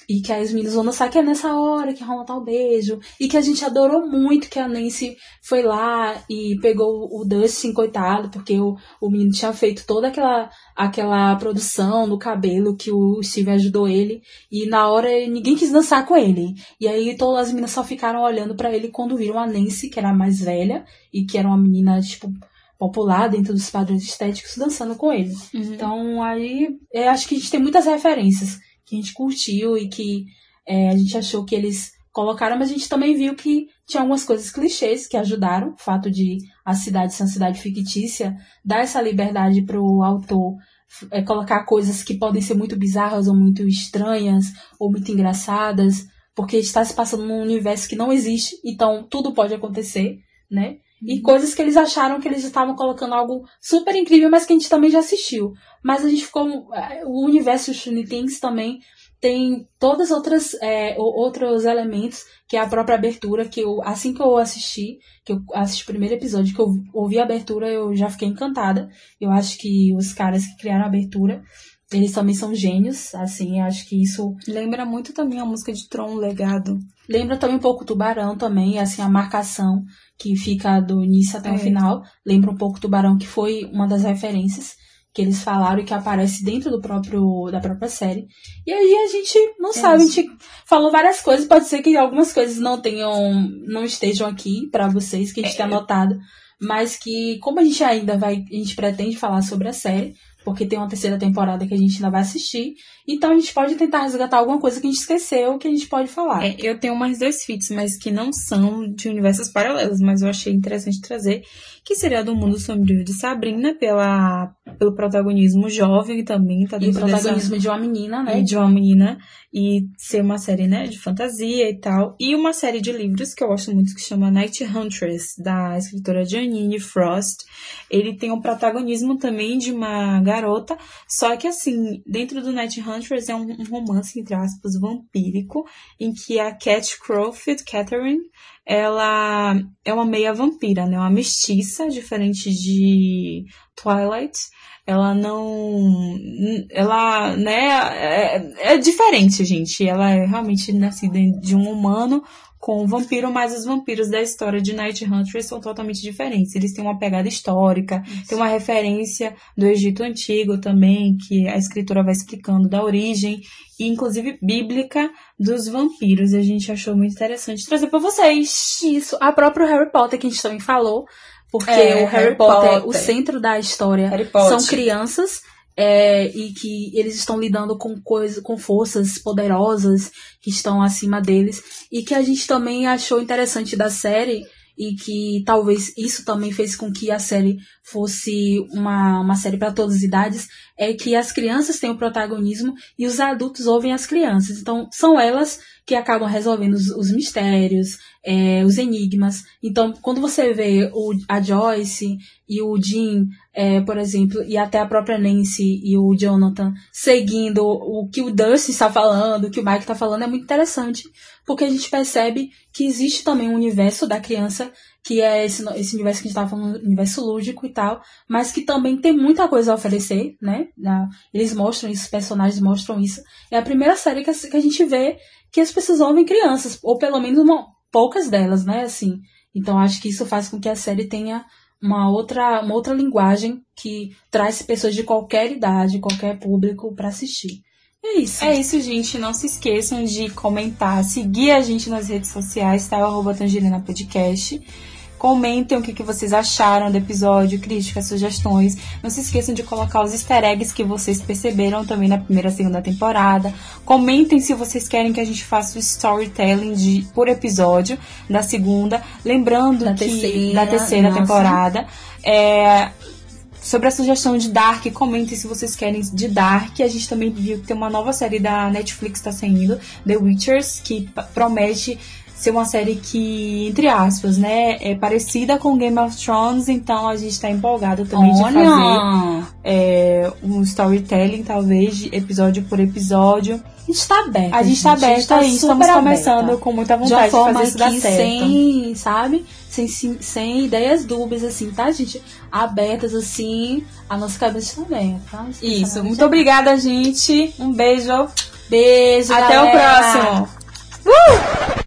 E que as meninas vão dançar que é nessa hora que rola tal beijo. E que a gente adorou muito que a Nancy foi lá e pegou o Dustin, coitado, porque o, o menino tinha feito toda aquela, aquela produção no cabelo que o Steve ajudou ele. E na hora ninguém quis dançar com ele. E aí todas as meninas só ficaram olhando para ele quando viram a Nancy, que era a mais velha, e que era uma menina, tipo, popular dentro dos padrões estéticos dançando com ele. Uhum. Então aí eu acho que a gente tem muitas referências que a gente curtiu e que é, a gente achou que eles colocaram, mas a gente também viu que tinha algumas coisas clichês que ajudaram, o fato de a cidade ser uma cidade fictícia, dar essa liberdade para o autor é, colocar coisas que podem ser muito bizarras ou muito estranhas ou muito engraçadas, porque está se passando num universo que não existe, então tudo pode acontecer, né? E coisas que eles acharam que eles estavam colocando algo super incrível, mas que a gente também já assistiu. Mas a gente ficou. É, o universo Shiny Things também tem todas outras é, outros elementos que é a própria abertura que eu assim que eu assisti que eu assisti o primeiro episódio que eu ouvi a abertura eu já fiquei encantada eu acho que os caras que criaram a abertura eles também são gênios assim acho que isso lembra muito também a música de Tron Legado lembra também um pouco Tubarão também assim a marcação que fica do início até é. o final. Lembra um pouco Tubarão, que foi uma das referências que eles falaram e que aparece dentro do próprio da própria série. E aí a gente não é sabe, isso. a gente falou várias coisas, pode ser que algumas coisas não tenham não estejam aqui para vocês que a gente é. tenha anotado, mas que como a gente ainda vai, a gente pretende falar sobre a série, porque tem uma terceira temporada que a gente ainda vai assistir. Então a gente pode tentar resgatar alguma coisa que a gente esqueceu que a gente pode falar. É, eu tenho mais dois feats, mas que não são de universos paralelos, mas eu achei interessante trazer, que seria do Mundo Sombrio de Sabrina, pela, pelo protagonismo jovem também, tá dentro E protagonismo dessa... de uma menina, né? E de uma menina, e ser uma série, né, de fantasia e tal. E uma série de livros que eu gosto muito, que chama Night Huntress, da escritora Janine Frost. Ele tem o um protagonismo também de uma garota, só que assim, dentro do Night Huntress é um, um romance, entre aspas, vampírico, em que a Cat Crowfield, Catherine, ela é uma meia vampira, né? Uma mestiça, diferente de Twilight. Ela não. Ela, né? É, é diferente, gente. Ela é realmente nascida de um humano com um vampiro, mas os vampiros da história de Night Huntress são totalmente diferentes. Eles têm uma pegada histórica, Isso. tem uma referência do Egito Antigo também, que a escritora vai explicando da origem, e inclusive bíblica, dos vampiros. E a gente achou muito interessante trazer para vocês. Isso, a própria Harry Potter, que a gente também falou, porque é, o Harry, Harry Potter, Potter, o centro da história, são crianças é, e que eles estão lidando com coisas, com forças poderosas que estão acima deles e que a gente também achou interessante da série e que talvez isso também fez com que a série fosse uma, uma série para todas as idades, é que as crianças têm o protagonismo e os adultos ouvem as crianças. Então, são elas que acabam resolvendo os, os mistérios, é, os enigmas. Então, quando você vê o, a Joyce e o Jim, é, por exemplo, e até a própria Nancy e o Jonathan seguindo o que o Dustin está falando, o que o Mike está falando, é muito interessante, porque a gente percebe que existe também um universo da criança, que é esse, esse universo que a gente estava falando, universo lúdico e tal, mas que também tem muita coisa a oferecer, né? Eles mostram isso, os personagens mostram isso. É a primeira série que a, que a gente vê que as pessoas ouvem crianças, ou pelo menos uma, poucas delas, né? Assim. Então acho que isso faz com que a série tenha uma outra, uma outra linguagem que traz pessoas de qualquer idade, qualquer público para assistir. É isso. É isso, gente. Não se esqueçam de comentar, seguir a gente nas redes sociais, tá? O arroba Tangerina Podcast. Comentem o que, que vocês acharam do episódio, críticas, sugestões. Não se esqueçam de colocar os easter eggs que vocês perceberam também na primeira e segunda temporada. Comentem se vocês querem que a gente faça o storytelling de, por episódio da segunda. Lembrando da que terceira, da terceira temporada. É, Sobre a sugestão de Dark, comentem se vocês querem de Dark. A gente também viu que tem uma nova série da Netflix está saindo, The Witchers, que promete ser uma série que, entre aspas, né, é parecida com Game of Thrones, então a gente tá empolgado também Olha. de fazer é, um storytelling, talvez, de episódio por episódio. A gente tá aberto. A gente tá aberto aí, estamos começando aberta. com muita vontade de, forma de fazer isso dar certo. Sem, sabe? Sem, sem, sem ideias dúbias, assim, tá, gente? Abertas, assim, a nossa cabeça também, tá? Isso, muito obrigada, gente. Um beijo. Beijo, Até galera. o próximo. Uh!